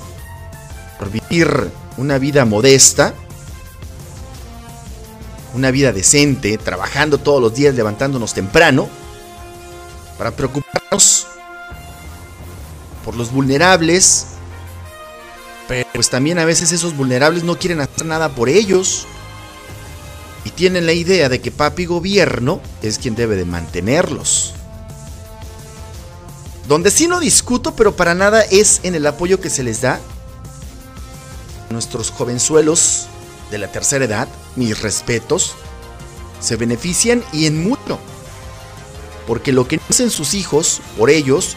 Speaker 1: por vivir una vida modesta, una vida decente, trabajando todos los días, levantándonos temprano, para preocuparnos por los vulnerables, pero pues también a veces esos vulnerables no quieren hacer nada por ellos y tienen la idea de que papi gobierno es quien debe de mantenerlos. Donde sí no discuto, pero para nada es en el apoyo que se les da a nuestros jovenzuelos de la tercera edad, mis respetos, se benefician y en mucho. Porque lo que hacen sus hijos por ellos,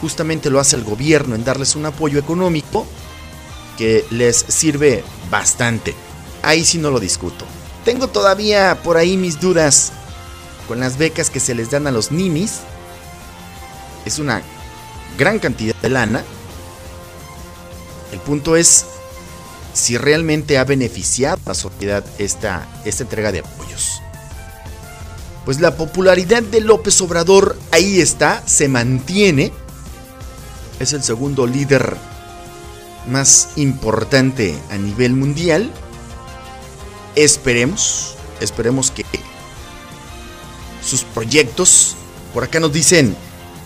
Speaker 1: justamente lo hace el gobierno en darles un apoyo económico que les sirve bastante. Ahí sí no lo discuto. Tengo todavía por ahí mis dudas con las becas que se les dan a los ninis. Es una gran cantidad de lana. El punto es si realmente ha beneficiado a la sociedad esta, esta entrega de apoyos. Pues la popularidad de López Obrador ahí está, se mantiene. Es el segundo líder más importante a nivel mundial. Esperemos, esperemos que sus proyectos, por acá nos dicen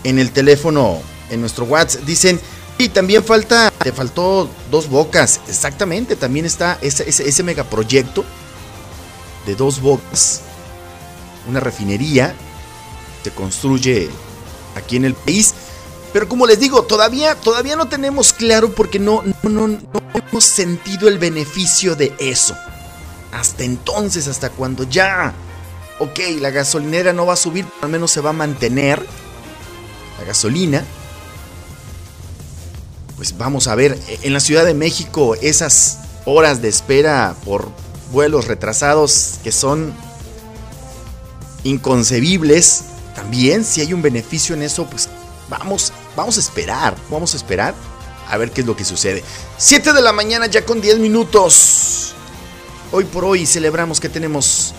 Speaker 1: en el teléfono, en nuestro WhatsApp, dicen, y también falta, te faltó dos bocas, exactamente, también está ese, ese, ese megaproyecto de dos bocas, una refinería, se construye aquí en el país. Pero como les digo, todavía, todavía no tenemos claro porque no, no, hemos sentido el beneficio de eso. Hasta entonces, hasta cuando ya, ok, la gasolinera no va a subir, pero al menos se va a mantener la gasolina. Pues vamos a ver, en la Ciudad de México esas horas de espera por vuelos retrasados que son inconcebibles, también si hay un beneficio en eso, pues vamos, vamos a esperar, vamos a esperar a ver qué es lo que sucede. 7 de la mañana ya con 10 minutos. Hoy por hoy celebramos que tenemos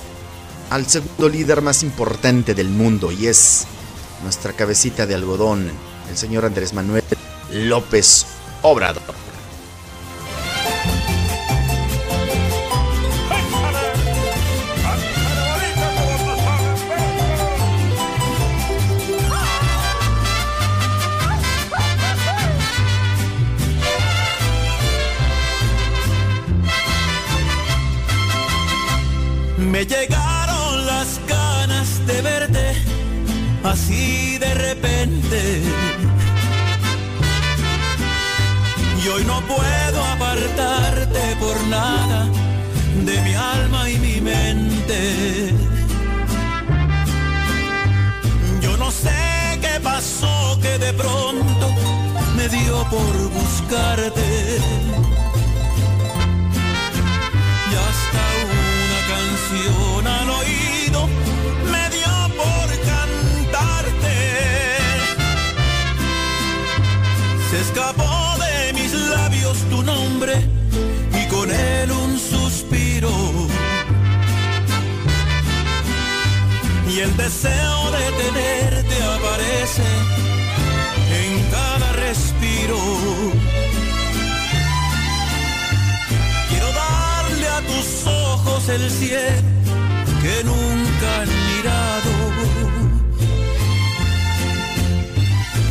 Speaker 1: al segundo líder más importante del mundo y es nuestra cabecita de algodón, el señor Andrés Manuel López Obrador.
Speaker 12: Me llegaron las ganas de verte así apartarte por nada de mi alma y mi mente. Yo no sé qué pasó que de pronto me dio por buscarte. Nombre y con él un suspiro. Y el deseo de tenerte aparece en
Speaker 19: cada respiro. Quiero darle a tus ojos el cielo que nunca han mirado.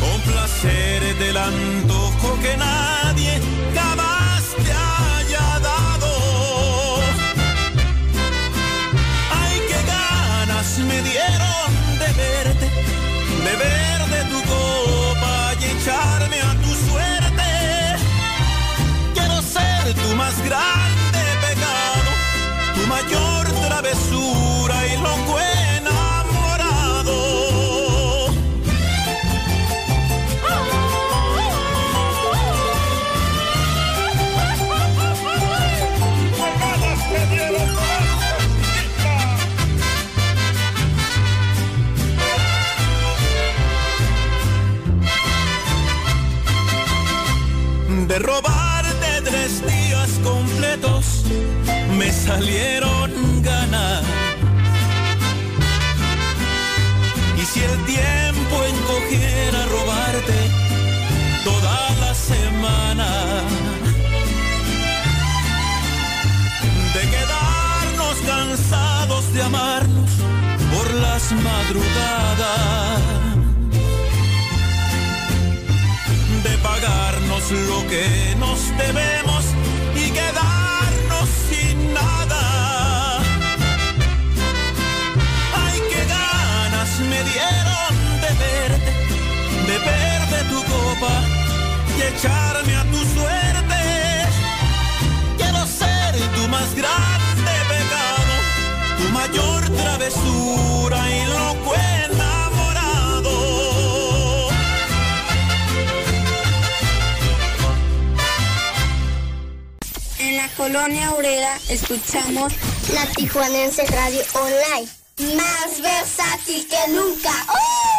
Speaker 19: Complacer del antojo que nadie salieron ganas. Y si el tiempo encogiera robarte toda la semana, de quedarnos cansados de amarnos por las madrugadas. de pagarnos lo que nos debemos tu copa y echarme a tu suerte. Quiero ser tu más grande pecado, tu mayor travesura y loco enamorado.
Speaker 6: En la colonia obrera escuchamos la Tijuanense Radio Online. Más versátil que nunca. ¡Uh!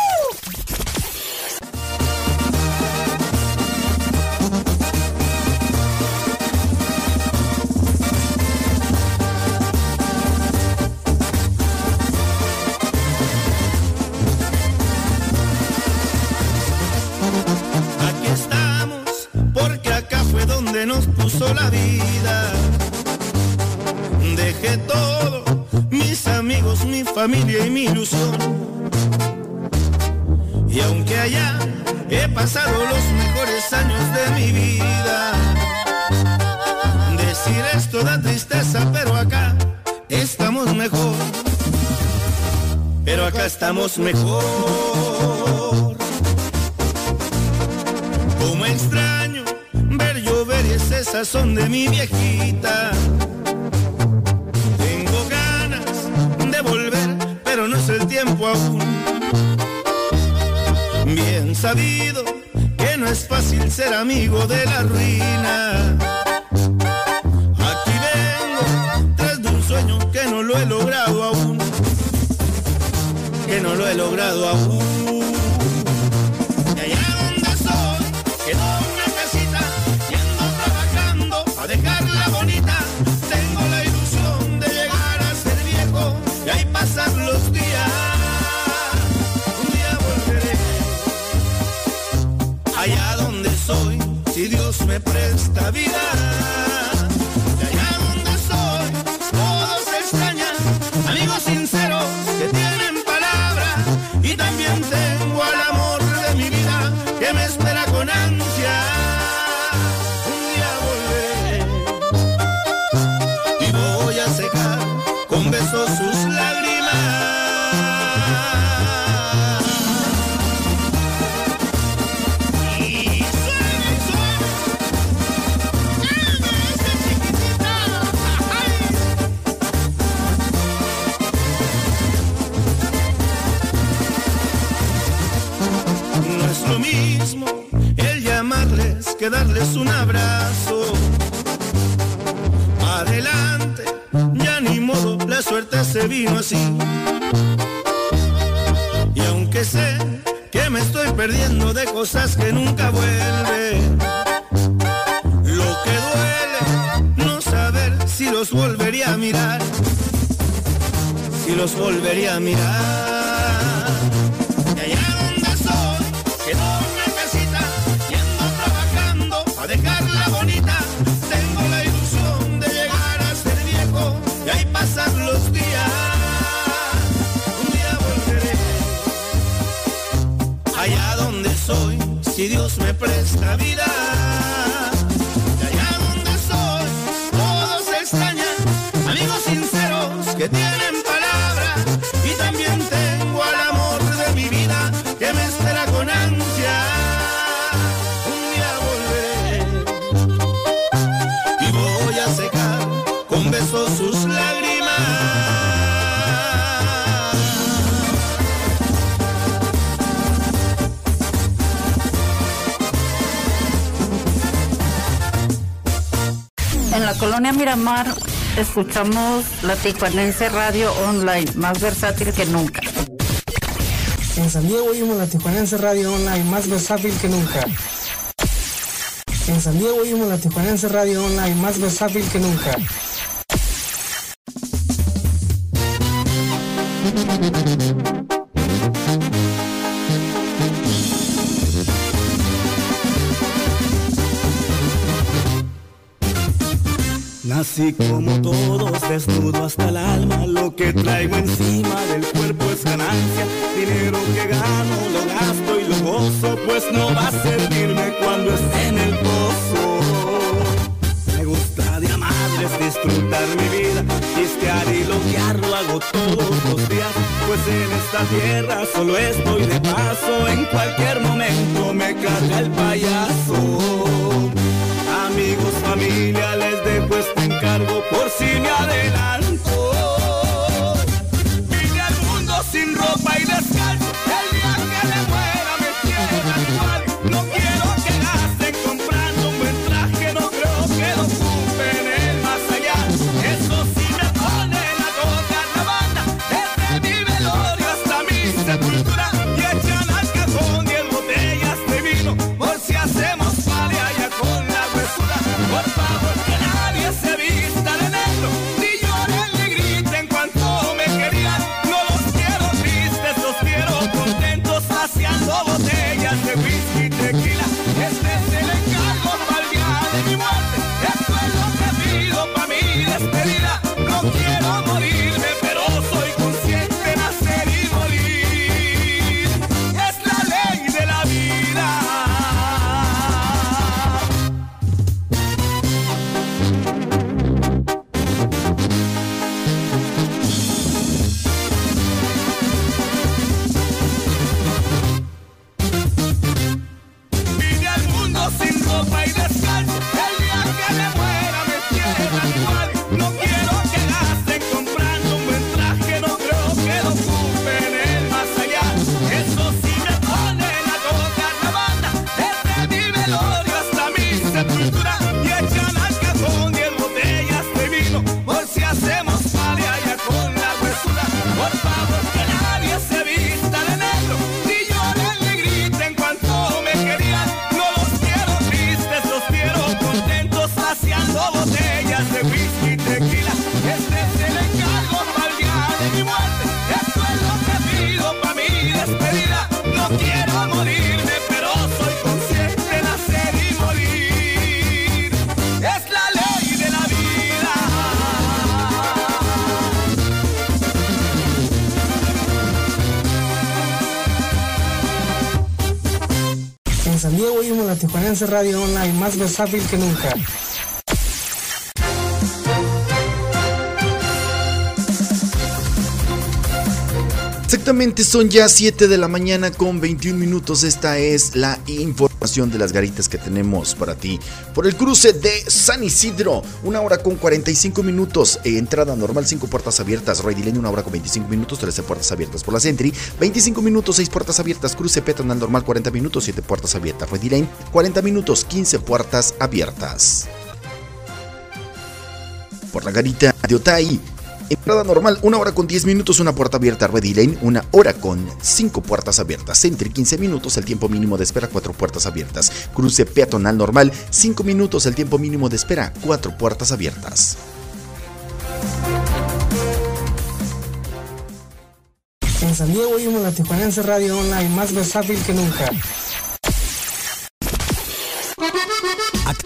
Speaker 12: Familia y mi ilusión. Y aunque allá he pasado los mejores años de mi vida, decir esto da tristeza, pero acá estamos mejor. Pero acá estamos mejor. Como extraño ver llover ese sazón de mi viejita. Sabido que no es fácil ser amigo de la ruina. Aquí vengo tras de un sueño que no lo he logrado aún. Que no lo he logrado aún. Y allá donde soy, quedó una casita, yendo trabajando a dejarla me presta vida. Volvería a mirar.
Speaker 10: Escuchamos la Tijuanense Radio Online, más versátil que nunca.
Speaker 3: En San Diego oímos la Tijuanense Radio Online, más versátil que nunca. En San Diego oímos la Tijuanense Radio Online, más versátil que nunca.
Speaker 12: Nací como desnudo hasta el alma. Lo que traigo encima del cuerpo es ganancia. Dinero que gano, lo gasto y lo gozo, pues no va a servirme cuando esté en el pozo. Me gusta de amarles, disfrutar mi vida, pistear y loquear, lo hago todos los días. Pues en esta tierra solo estoy de paso, en cualquier momento me carga el payaso. Amigos, familia,
Speaker 3: Radio Online, más versátil que nunca.
Speaker 1: Exactamente, son ya 7 de la mañana con 21 minutos. Esta es la información de las garitas que tenemos para ti. Por el cruce de San Isidro, una hora con 45 minutos. eh, entrada normal, 5 puertas abiertas. Lane, una hora con 25 minutos, 13 puertas abiertas por la Sentry. 25 minutos, 6 puertas abiertas. Cruce peatonal normal, 40 minutos, 7 puertas abiertas. Ready Lane, 40 minutos, 15 puertas abiertas. Por la garita de Otay, Entrada normal, una hora con 10 minutos, una puerta abierta. Ready Lane, una hora con 5 puertas abiertas. Entre 15 minutos, el tiempo mínimo de espera, 4 puertas abiertas. Cruce peatonal normal, 5 minutos, el tiempo mínimo de espera, 4 puertas abiertas.
Speaker 3: En San Diego oímos la Tijuanense Radio Online, más versátil que nunca.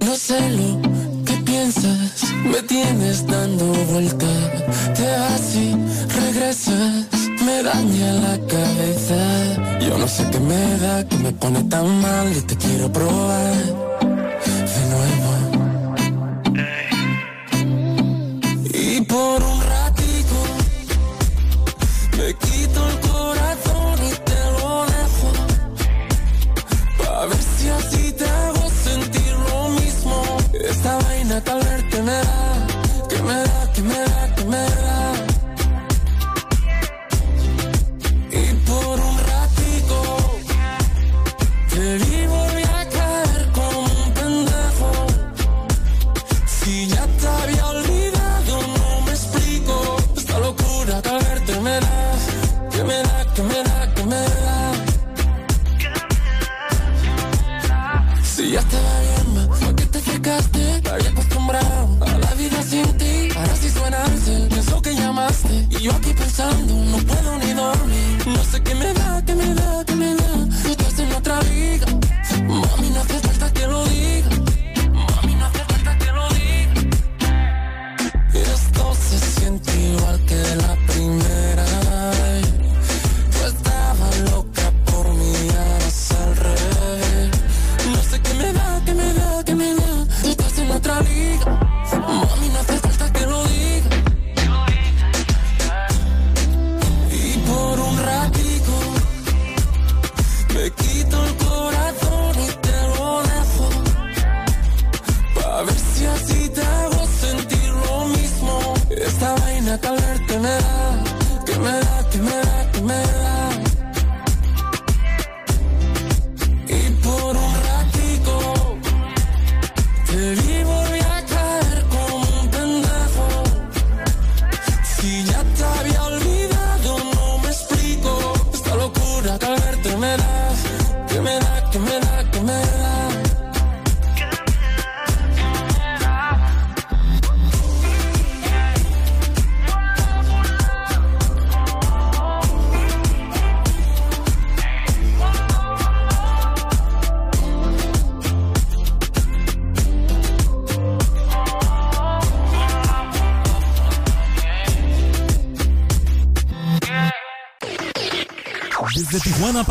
Speaker 5: No sé lo que piensas, me tienes dando vuelta. Te vas y regresas, me daña la cabeza. Yo no sé qué me da, que me pone tan mal y te quiero probar de nuevo. Y por un ratito me quito el Esta vaina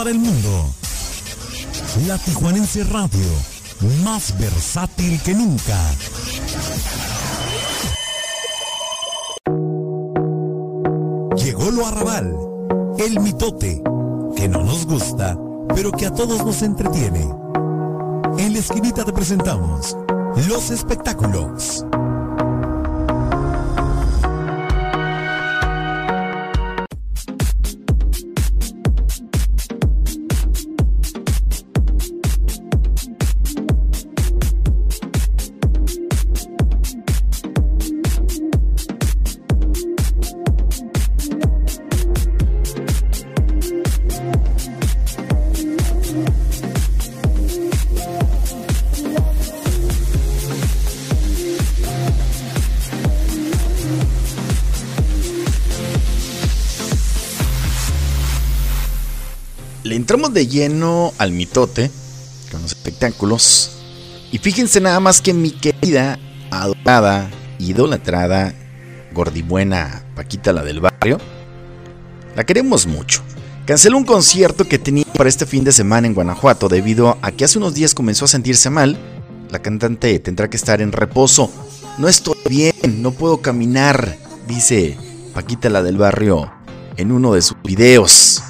Speaker 8: para el mundo. La Tijuanense Radio, más versátil que nunca. Llegó lo arrabal, el mitote, que no nos gusta, pero que a todos nos entretiene. En la esquinita te presentamos los espectáculos.
Speaker 1: Lleno al mitote con los espectáculos. Y fíjense nada más que mi querida, adorada, idolatrada, gordibuena Paquita la del barrio, la queremos mucho. Canceló un concierto que tenía para este fin de semana en Guanajuato debido a que hace unos días comenzó a sentirse mal. La cantante tendrá que estar en reposo. No estoy bien, no puedo caminar, dice Paquita la del barrio en uno de sus videos.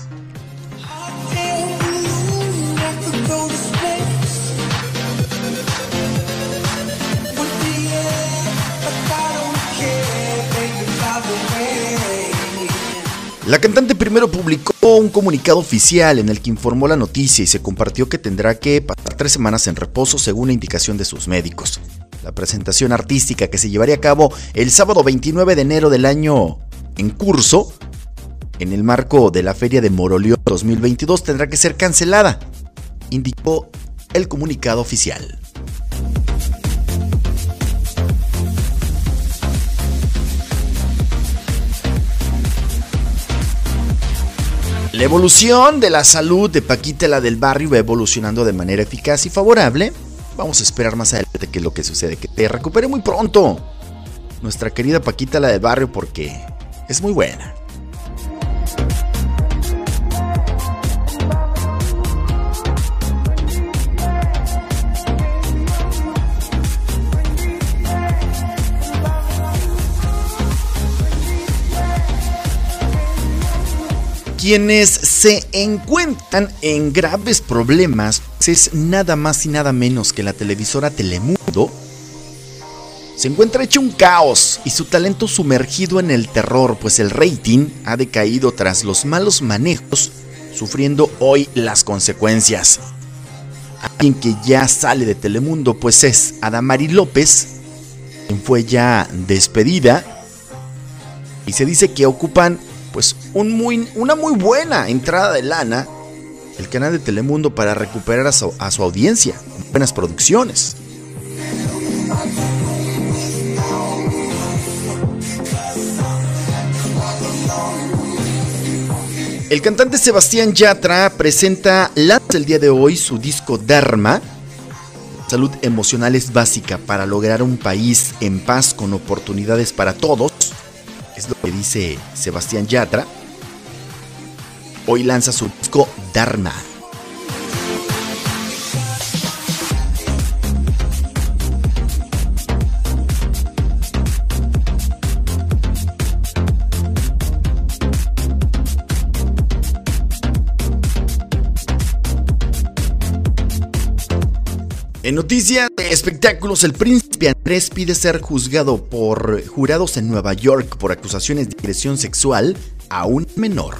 Speaker 1: La cantante primero publicó un comunicado oficial en el que informó la noticia y se compartió que tendrá que pasar tres semanas en reposo según la indicación de sus médicos. La presentación artística que se llevaría a cabo el sábado 29 de enero del año en curso, en el marco de la Feria de Moroleón 2022, tendrá que ser cancelada, indicó el comunicado oficial. La evolución de la salud de Paquita la del barrio va evolucionando de manera eficaz y favorable. Vamos a esperar más adelante qué es lo que sucede, que te recupere muy pronto. Nuestra querida Paquita la del barrio porque es muy buena. Quienes se encuentran en graves problemas es nada más y nada menos que la televisora Telemundo. Se encuentra hecho un caos y su talento sumergido en el terror, pues el rating ha decaído tras los malos manejos, sufriendo hoy las consecuencias. Alguien que ya sale de Telemundo, pues es Adamari López, quien fue ya despedida. Y se dice que ocupan pues un muy, una muy buena entrada de lana el canal de Telemundo para recuperar a su, a su audiencia, buenas producciones. El cantante Sebastián Yatra presenta el día de hoy su disco Dharma. Salud emocional es básica para lograr un país en paz con oportunidades para todos. Es lo que dice Sebastián Yatra. Hoy lanza su disco Dharma. En noticias de espectáculos, el príncipe Andrés pide ser juzgado por jurados en Nueva York por acusaciones de agresión sexual a un menor.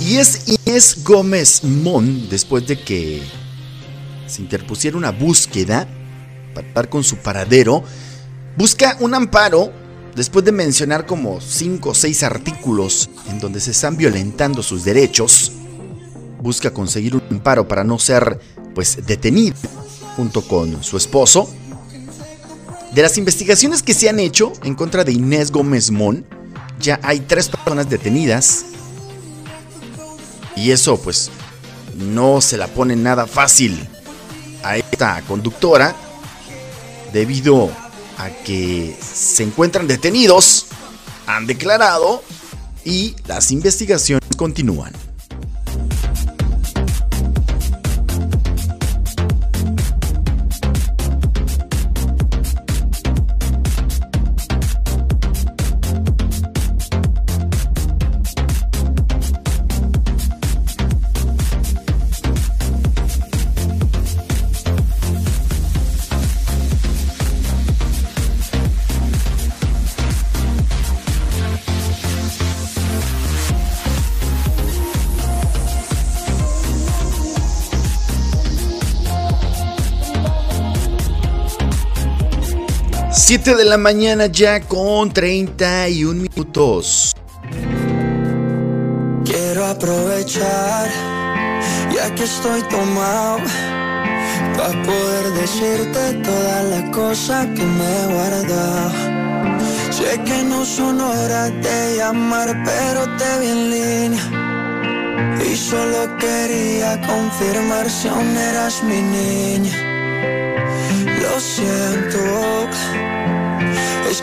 Speaker 1: Y es Inés Gómez Mon, después de que se interpusiera una búsqueda dar con su paradero, busca un amparo después de mencionar como 5 o 6 artículos en donde se están violentando sus derechos. Busca conseguir un amparo para no ser pues detenido junto con su esposo. De las investigaciones que se han hecho en contra de Inés Gómez Mon, ya hay tres personas detenidas. Y eso pues no se la pone nada fácil a esta conductora debido a que se encuentran detenidos, han declarado y las investigaciones continúan. Siete de la mañana ya con 31 minutos.
Speaker 13: Quiero aprovechar, ya que estoy tomado, para poder decirte todas las cosas que me he guardado. Sé que no son horas de llamar, pero te vi en línea. Y solo quería confirmar si aún eras mi niña. Lo siento.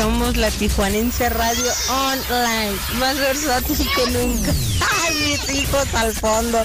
Speaker 13: Somos la
Speaker 20: Tijuanense Radio Online, más versátil que nunca. *laughs* ¡Ay, mis hijos al fondo!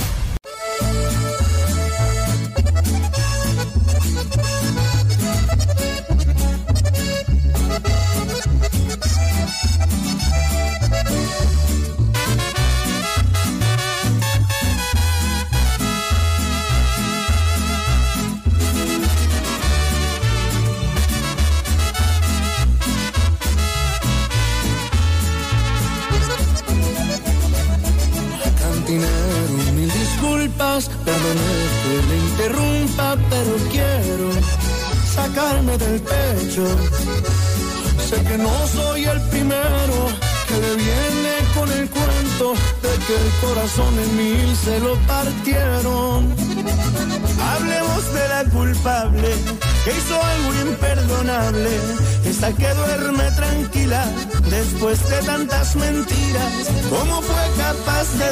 Speaker 12: tantas mentiras, cómo fue capaz de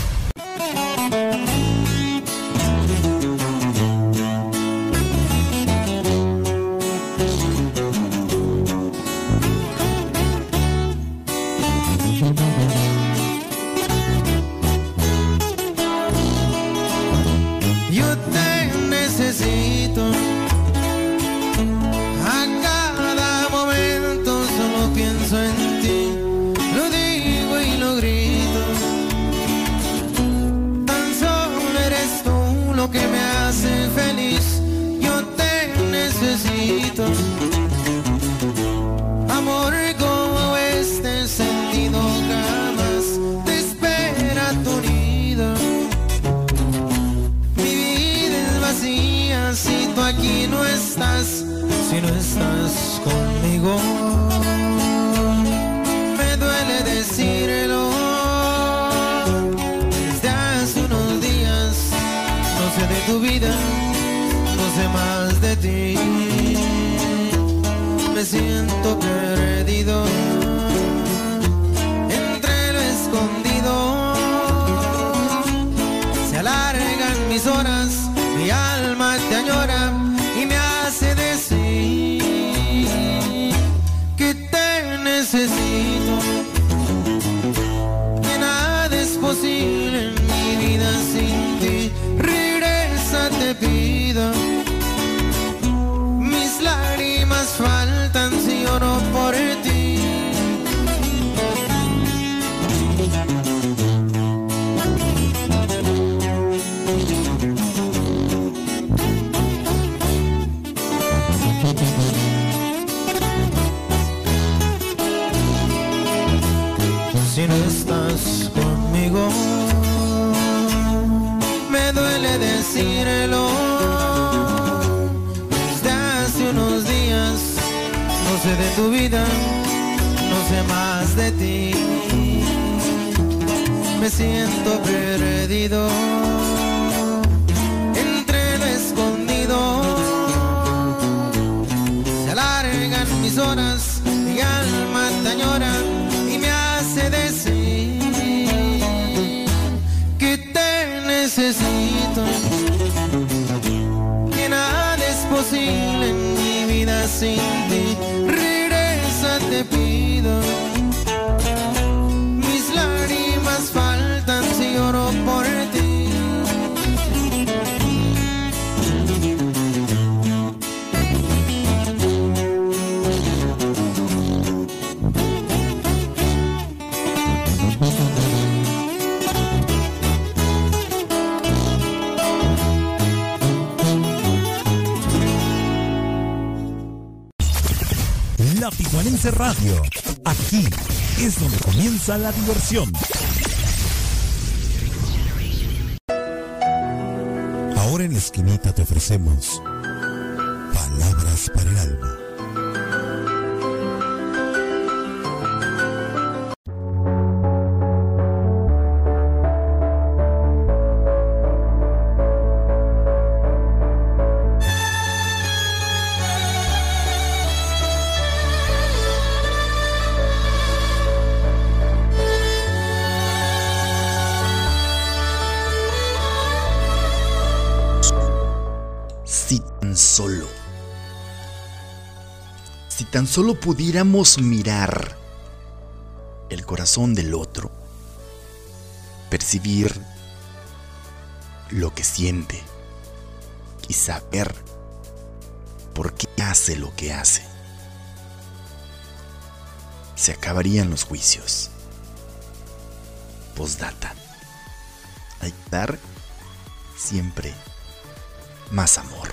Speaker 8: La diversión. Ahora en la esquinita te ofrecemos
Speaker 1: Si tan solo. Si tan solo pudiéramos mirar el corazón del otro, percibir lo que siente y saber por qué hace lo que hace, se acabarían los juicios. Postdata. Hay que dar siempre más amor.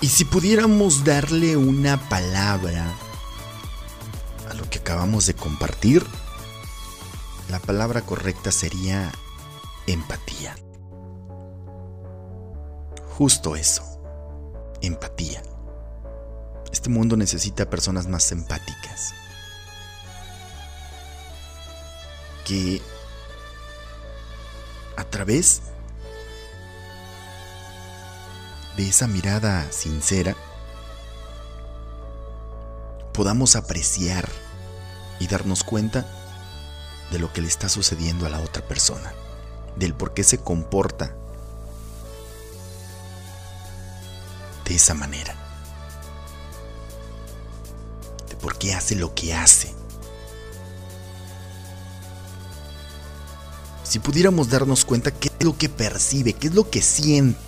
Speaker 1: Y si pudiéramos darle una palabra a lo que acabamos de compartir, la palabra correcta sería empatía. Justo eso, empatía. Este mundo necesita personas más empáticas. Que a través de esa mirada sincera podamos apreciar y darnos cuenta de lo que le está sucediendo a la otra persona, del por qué se comporta de esa manera. Por qué hace lo que hace. Si pudiéramos darnos cuenta qué es lo que percibe, qué es lo que siente,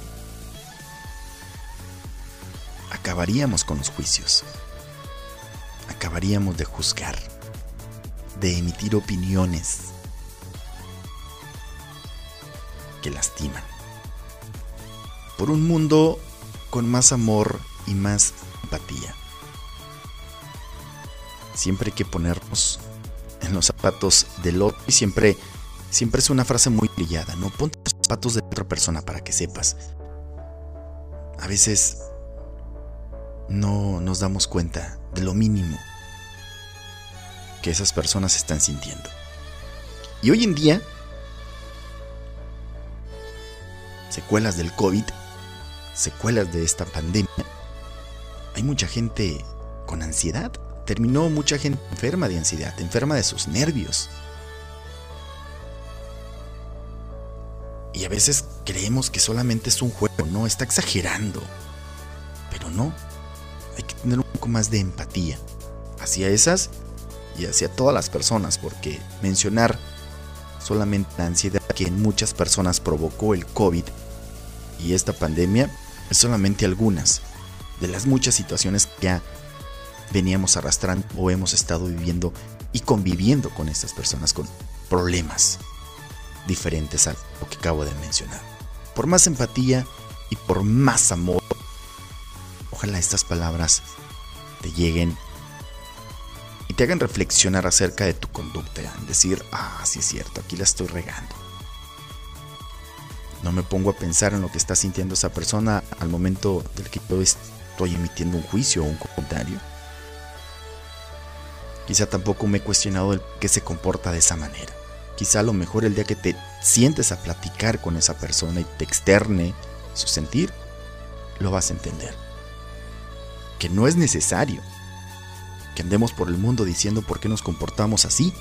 Speaker 1: acabaríamos con los juicios. Acabaríamos de juzgar, de emitir opiniones que lastiman. Por un mundo con más amor y más empatía siempre hay que ponernos en los zapatos del otro y siempre, siempre es una frase muy brillada, ¿no? Ponte los zapatos de otra persona para que sepas. A veces no nos damos cuenta de lo mínimo que esas personas están sintiendo. Y hoy en día, secuelas del COVID, secuelas de esta pandemia, hay mucha gente con ansiedad terminó mucha gente enferma de ansiedad, enferma de sus nervios. Y a veces creemos que solamente es un juego, no, está exagerando. Pero no, hay que tener un poco más de empatía hacia esas y hacia todas las personas, porque mencionar solamente la ansiedad que en muchas personas provocó el COVID y esta pandemia es solamente algunas de las muchas situaciones que ya veníamos arrastrando o hemos estado viviendo y conviviendo con estas personas con problemas diferentes a lo que acabo de mencionar. Por más empatía y por más amor, ojalá estas palabras te lleguen y te hagan reflexionar acerca de tu conducta, en decir, ah, sí es cierto, aquí la estoy regando. No me pongo a pensar en lo que está sintiendo esa persona al momento del que yo estoy emitiendo un juicio o un comentario. Quizá tampoco me he cuestionado el que se comporta de esa manera. Quizá a lo mejor el día que te sientes a platicar con esa persona y te externe su sentir, lo vas a entender. Que no es necesario que andemos por el mundo diciendo por qué nos comportamos así,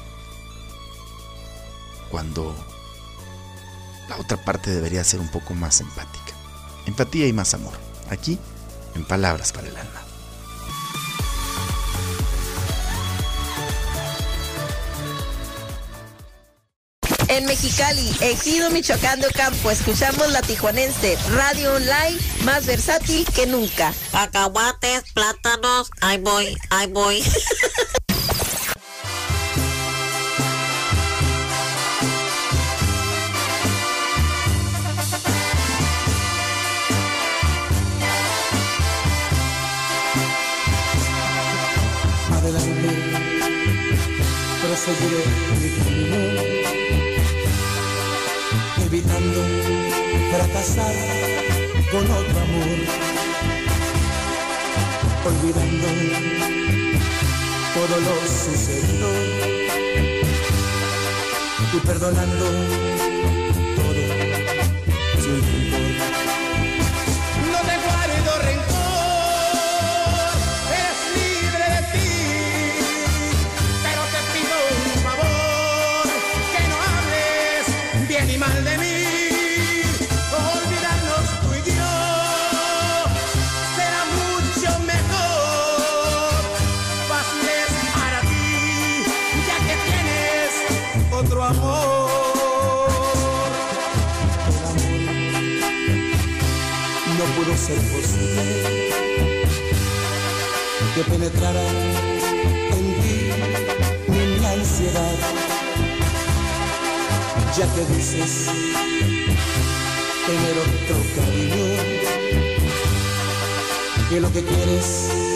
Speaker 1: cuando la otra parte debería ser un poco más empática. Empatía y más amor. Aquí, en palabras para el alma.
Speaker 17: En Mexicali, Ejido Michoacán de Ocampo, escuchamos la tijuanense, radio online más versátil que nunca.
Speaker 21: Cacahuates, plátanos, ahí voy, ahí voy.
Speaker 12: Adelante, proseguiré mi camino, evitando fracasar con otro amor, olvidando todo lo sucedido y perdonando ser posible. Que penetrara en ti mi ansiedad, ya que dices tener otro cariño, que lo que quieres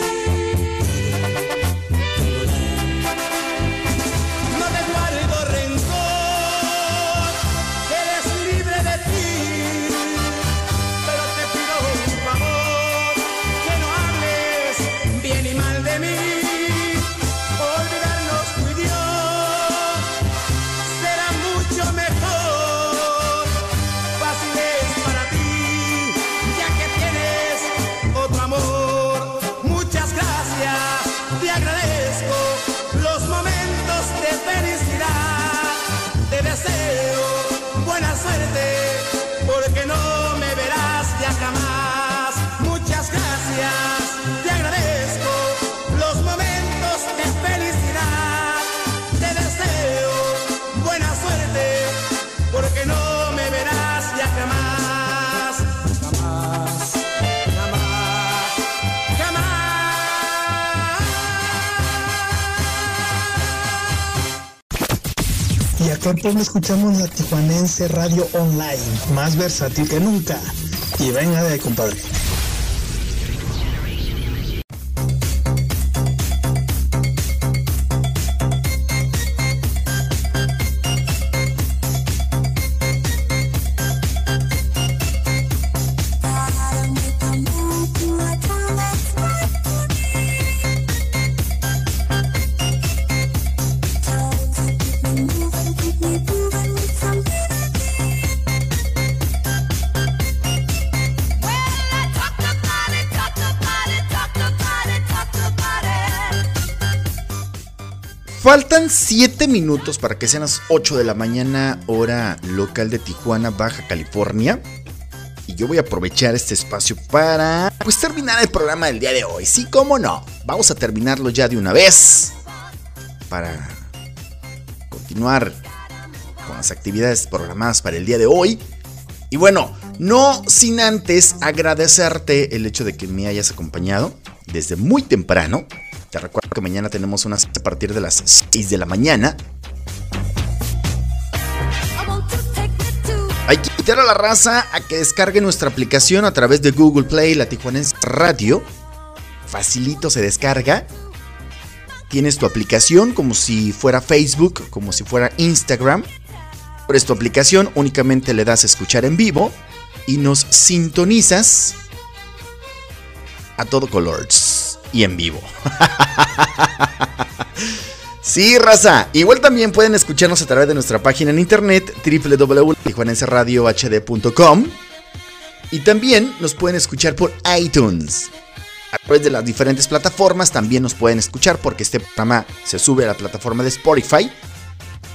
Speaker 22: en Puebla escuchamos la Tijuanense Radio Online, más versátil que nunca. Y venga de compadre.
Speaker 1: Faltan 7 minutos para que sean las 8 de la mañana, hora local de Tijuana, Baja California. Y yo voy a aprovechar este espacio para pues terminar el programa del día de hoy. Sí, cómo no. Vamos a terminarlo ya de una vez. Para continuar con las actividades programadas para el día de hoy. Y bueno, no sin antes agradecerte el hecho de que me hayas acompañado desde muy temprano. Te recuerdo que mañana tenemos una a partir de las 6 de la mañana. Hay que invitar a la raza a que descargue nuestra aplicación a través de Google Play, la Tijuanense Radio. Facilito se descarga. tienes tu aplicación como si fuera Facebook, como si fuera Instagram. Abres tu aplicación, únicamente le das a escuchar en vivo y nos sintonizas a todo colors y en vivo. Sí, raza. Igual también pueden escucharnos a través de nuestra página en internet www.tijuanenseradiohd.com y también nos pueden escuchar por iTunes. A través de las diferentes plataformas también nos pueden escuchar porque este programa se sube a la plataforma de Spotify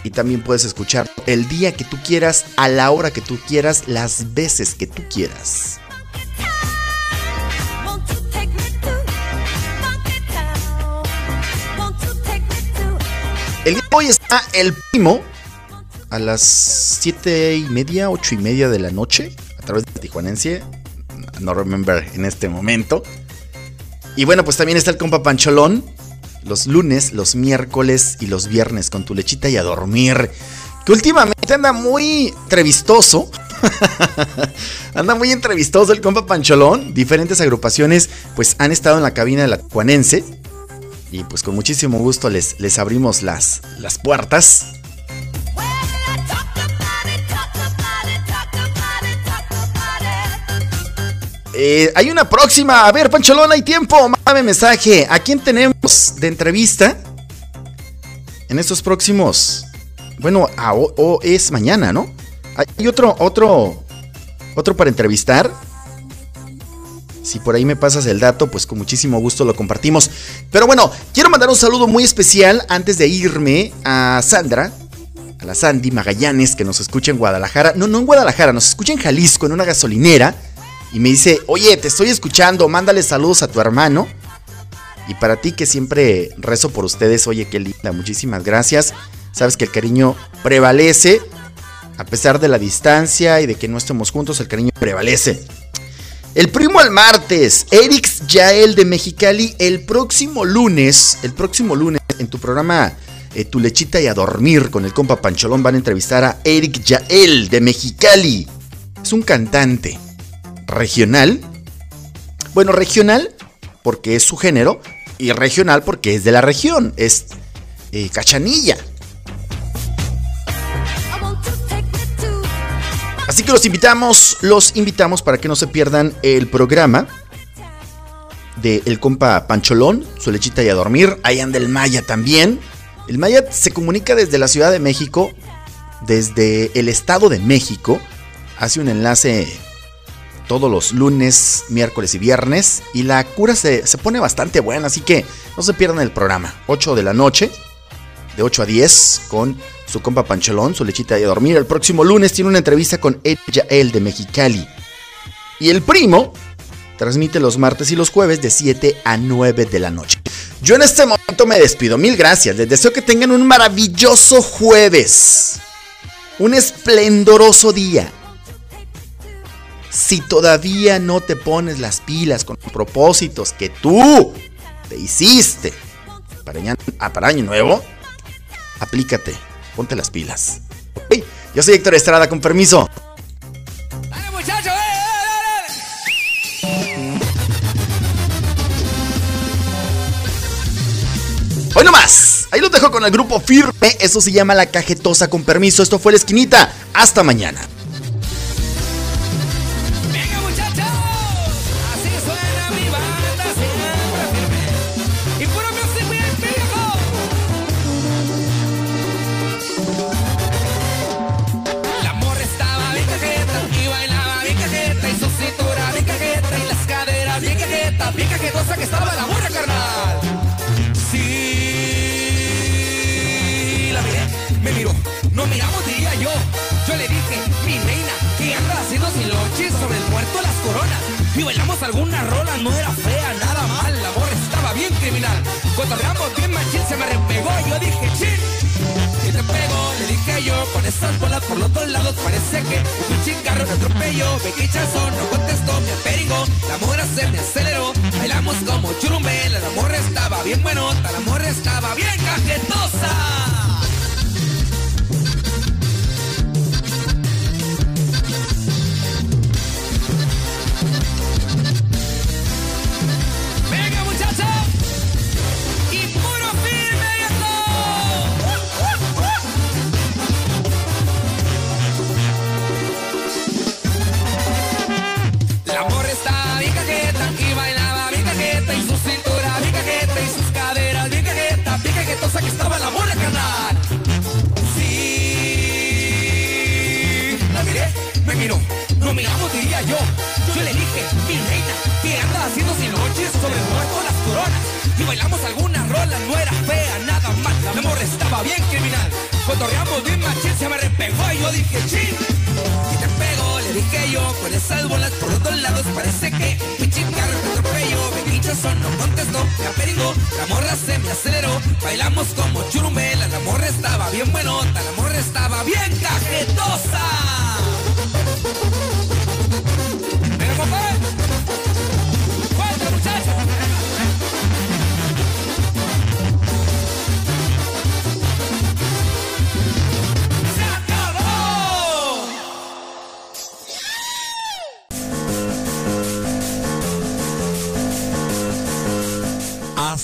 Speaker 1: y también puedes escuchar el día que tú quieras, a la hora que tú quieras, las veces que tú quieras. El día de hoy está el primo a las 7 y media, 8 y media de la noche a través de Tijuanense. No remember en este momento. Y bueno, pues también está el compa Pancholón. Los lunes, los miércoles y los viernes con tu lechita y a dormir. Que últimamente anda muy entrevistoso. *laughs* anda muy entrevistoso el compa Pancholón. Diferentes agrupaciones pues han estado en la cabina de la Tijuanense. Y pues con muchísimo gusto les, les abrimos las, las puertas. Eh, hay una próxima. A ver, Pancholón, hay tiempo. Mándame mensaje. ¿A quién tenemos de entrevista? En estos próximos. Bueno, o, o es mañana, ¿no? Hay otro, otro, otro para entrevistar. Si por ahí me pasas el dato, pues con muchísimo gusto lo compartimos. Pero bueno, quiero mandar un saludo muy especial antes de irme a Sandra, a la Sandy Magallanes, que nos escucha en Guadalajara. No, no en Guadalajara, nos escucha en Jalisco, en una gasolinera. Y me dice, oye, te estoy escuchando, mándale saludos a tu hermano. Y para ti que siempre rezo por ustedes, oye, qué linda, muchísimas gracias. Sabes que el cariño prevalece. A pesar de la distancia y de que no estemos juntos, el cariño prevalece. El primo al martes, Erix Yael de Mexicali, el próximo lunes, el próximo lunes en tu programa eh, Tu lechita y a dormir con el compa Pancholón van a entrevistar a Eric Yael de Mexicali. Es un cantante regional. Bueno, regional porque es su género y regional porque es de la región, es eh, cachanilla. Así que los invitamos, los invitamos para que no se pierdan el programa de el compa Pancholón, su lechita y a dormir. Ahí anda el Maya también. El Maya se comunica desde la Ciudad de México, desde el Estado de México. Hace un enlace todos los lunes, miércoles y viernes. Y la cura se, se pone bastante buena, así que no se pierdan el programa. 8 de la noche, de 8 a 10, con su compa Pancholón, su lechita a dormir. El próximo lunes tiene una entrevista con Ed Yael de Mexicali. Y el primo transmite los martes y los jueves de 7 a 9 de la noche. Yo en este momento me despido. Mil gracias. Les deseo que tengan un maravilloso jueves. Un esplendoroso día. Si todavía no te pones las pilas con los propósitos que tú te hiciste para año, ah, para año nuevo, aplícate, ponte las pilas. Ok, Yo soy Héctor Estrada, con permiso. Hoy no más. Ahí los dejo con el grupo firme. Eso se llama la cajetosa con permiso. Esto fue la esquinita. Hasta mañana.
Speaker 18: Y bailamos alguna rola, no era fea, nada mal, la morra estaba bien criminal. Cotorreamos bien machín, se me repegó, yo dije, chin. Y te pego, le dije yo, con esas bolas por los dos lados parece que un chingarro me atropelló. Me quichazón, no contestó, me aperingo, la morra se me aceleró. Bailamos como churumbela, la morra estaba bien buenota, la morra estaba bien cajetosa. yo. Yo le dije, mi reina, que anda haciendo sin noches sobre el muerto las coronas. Y bailamos algunas rolas, no era fea, nada mal. La morra estaba bien criminal. cuando Cotorreamos bien machín, se me repegó y yo dije, chin. Y te pego, le dije yo, con esas bolas por los dos lados parece que mi chica me atropello. Me son, no contestó, la peringó, la morra se me aceleró. Bailamos como churumela la morra estaba bien buenota, la morra estaba bien cajetosa.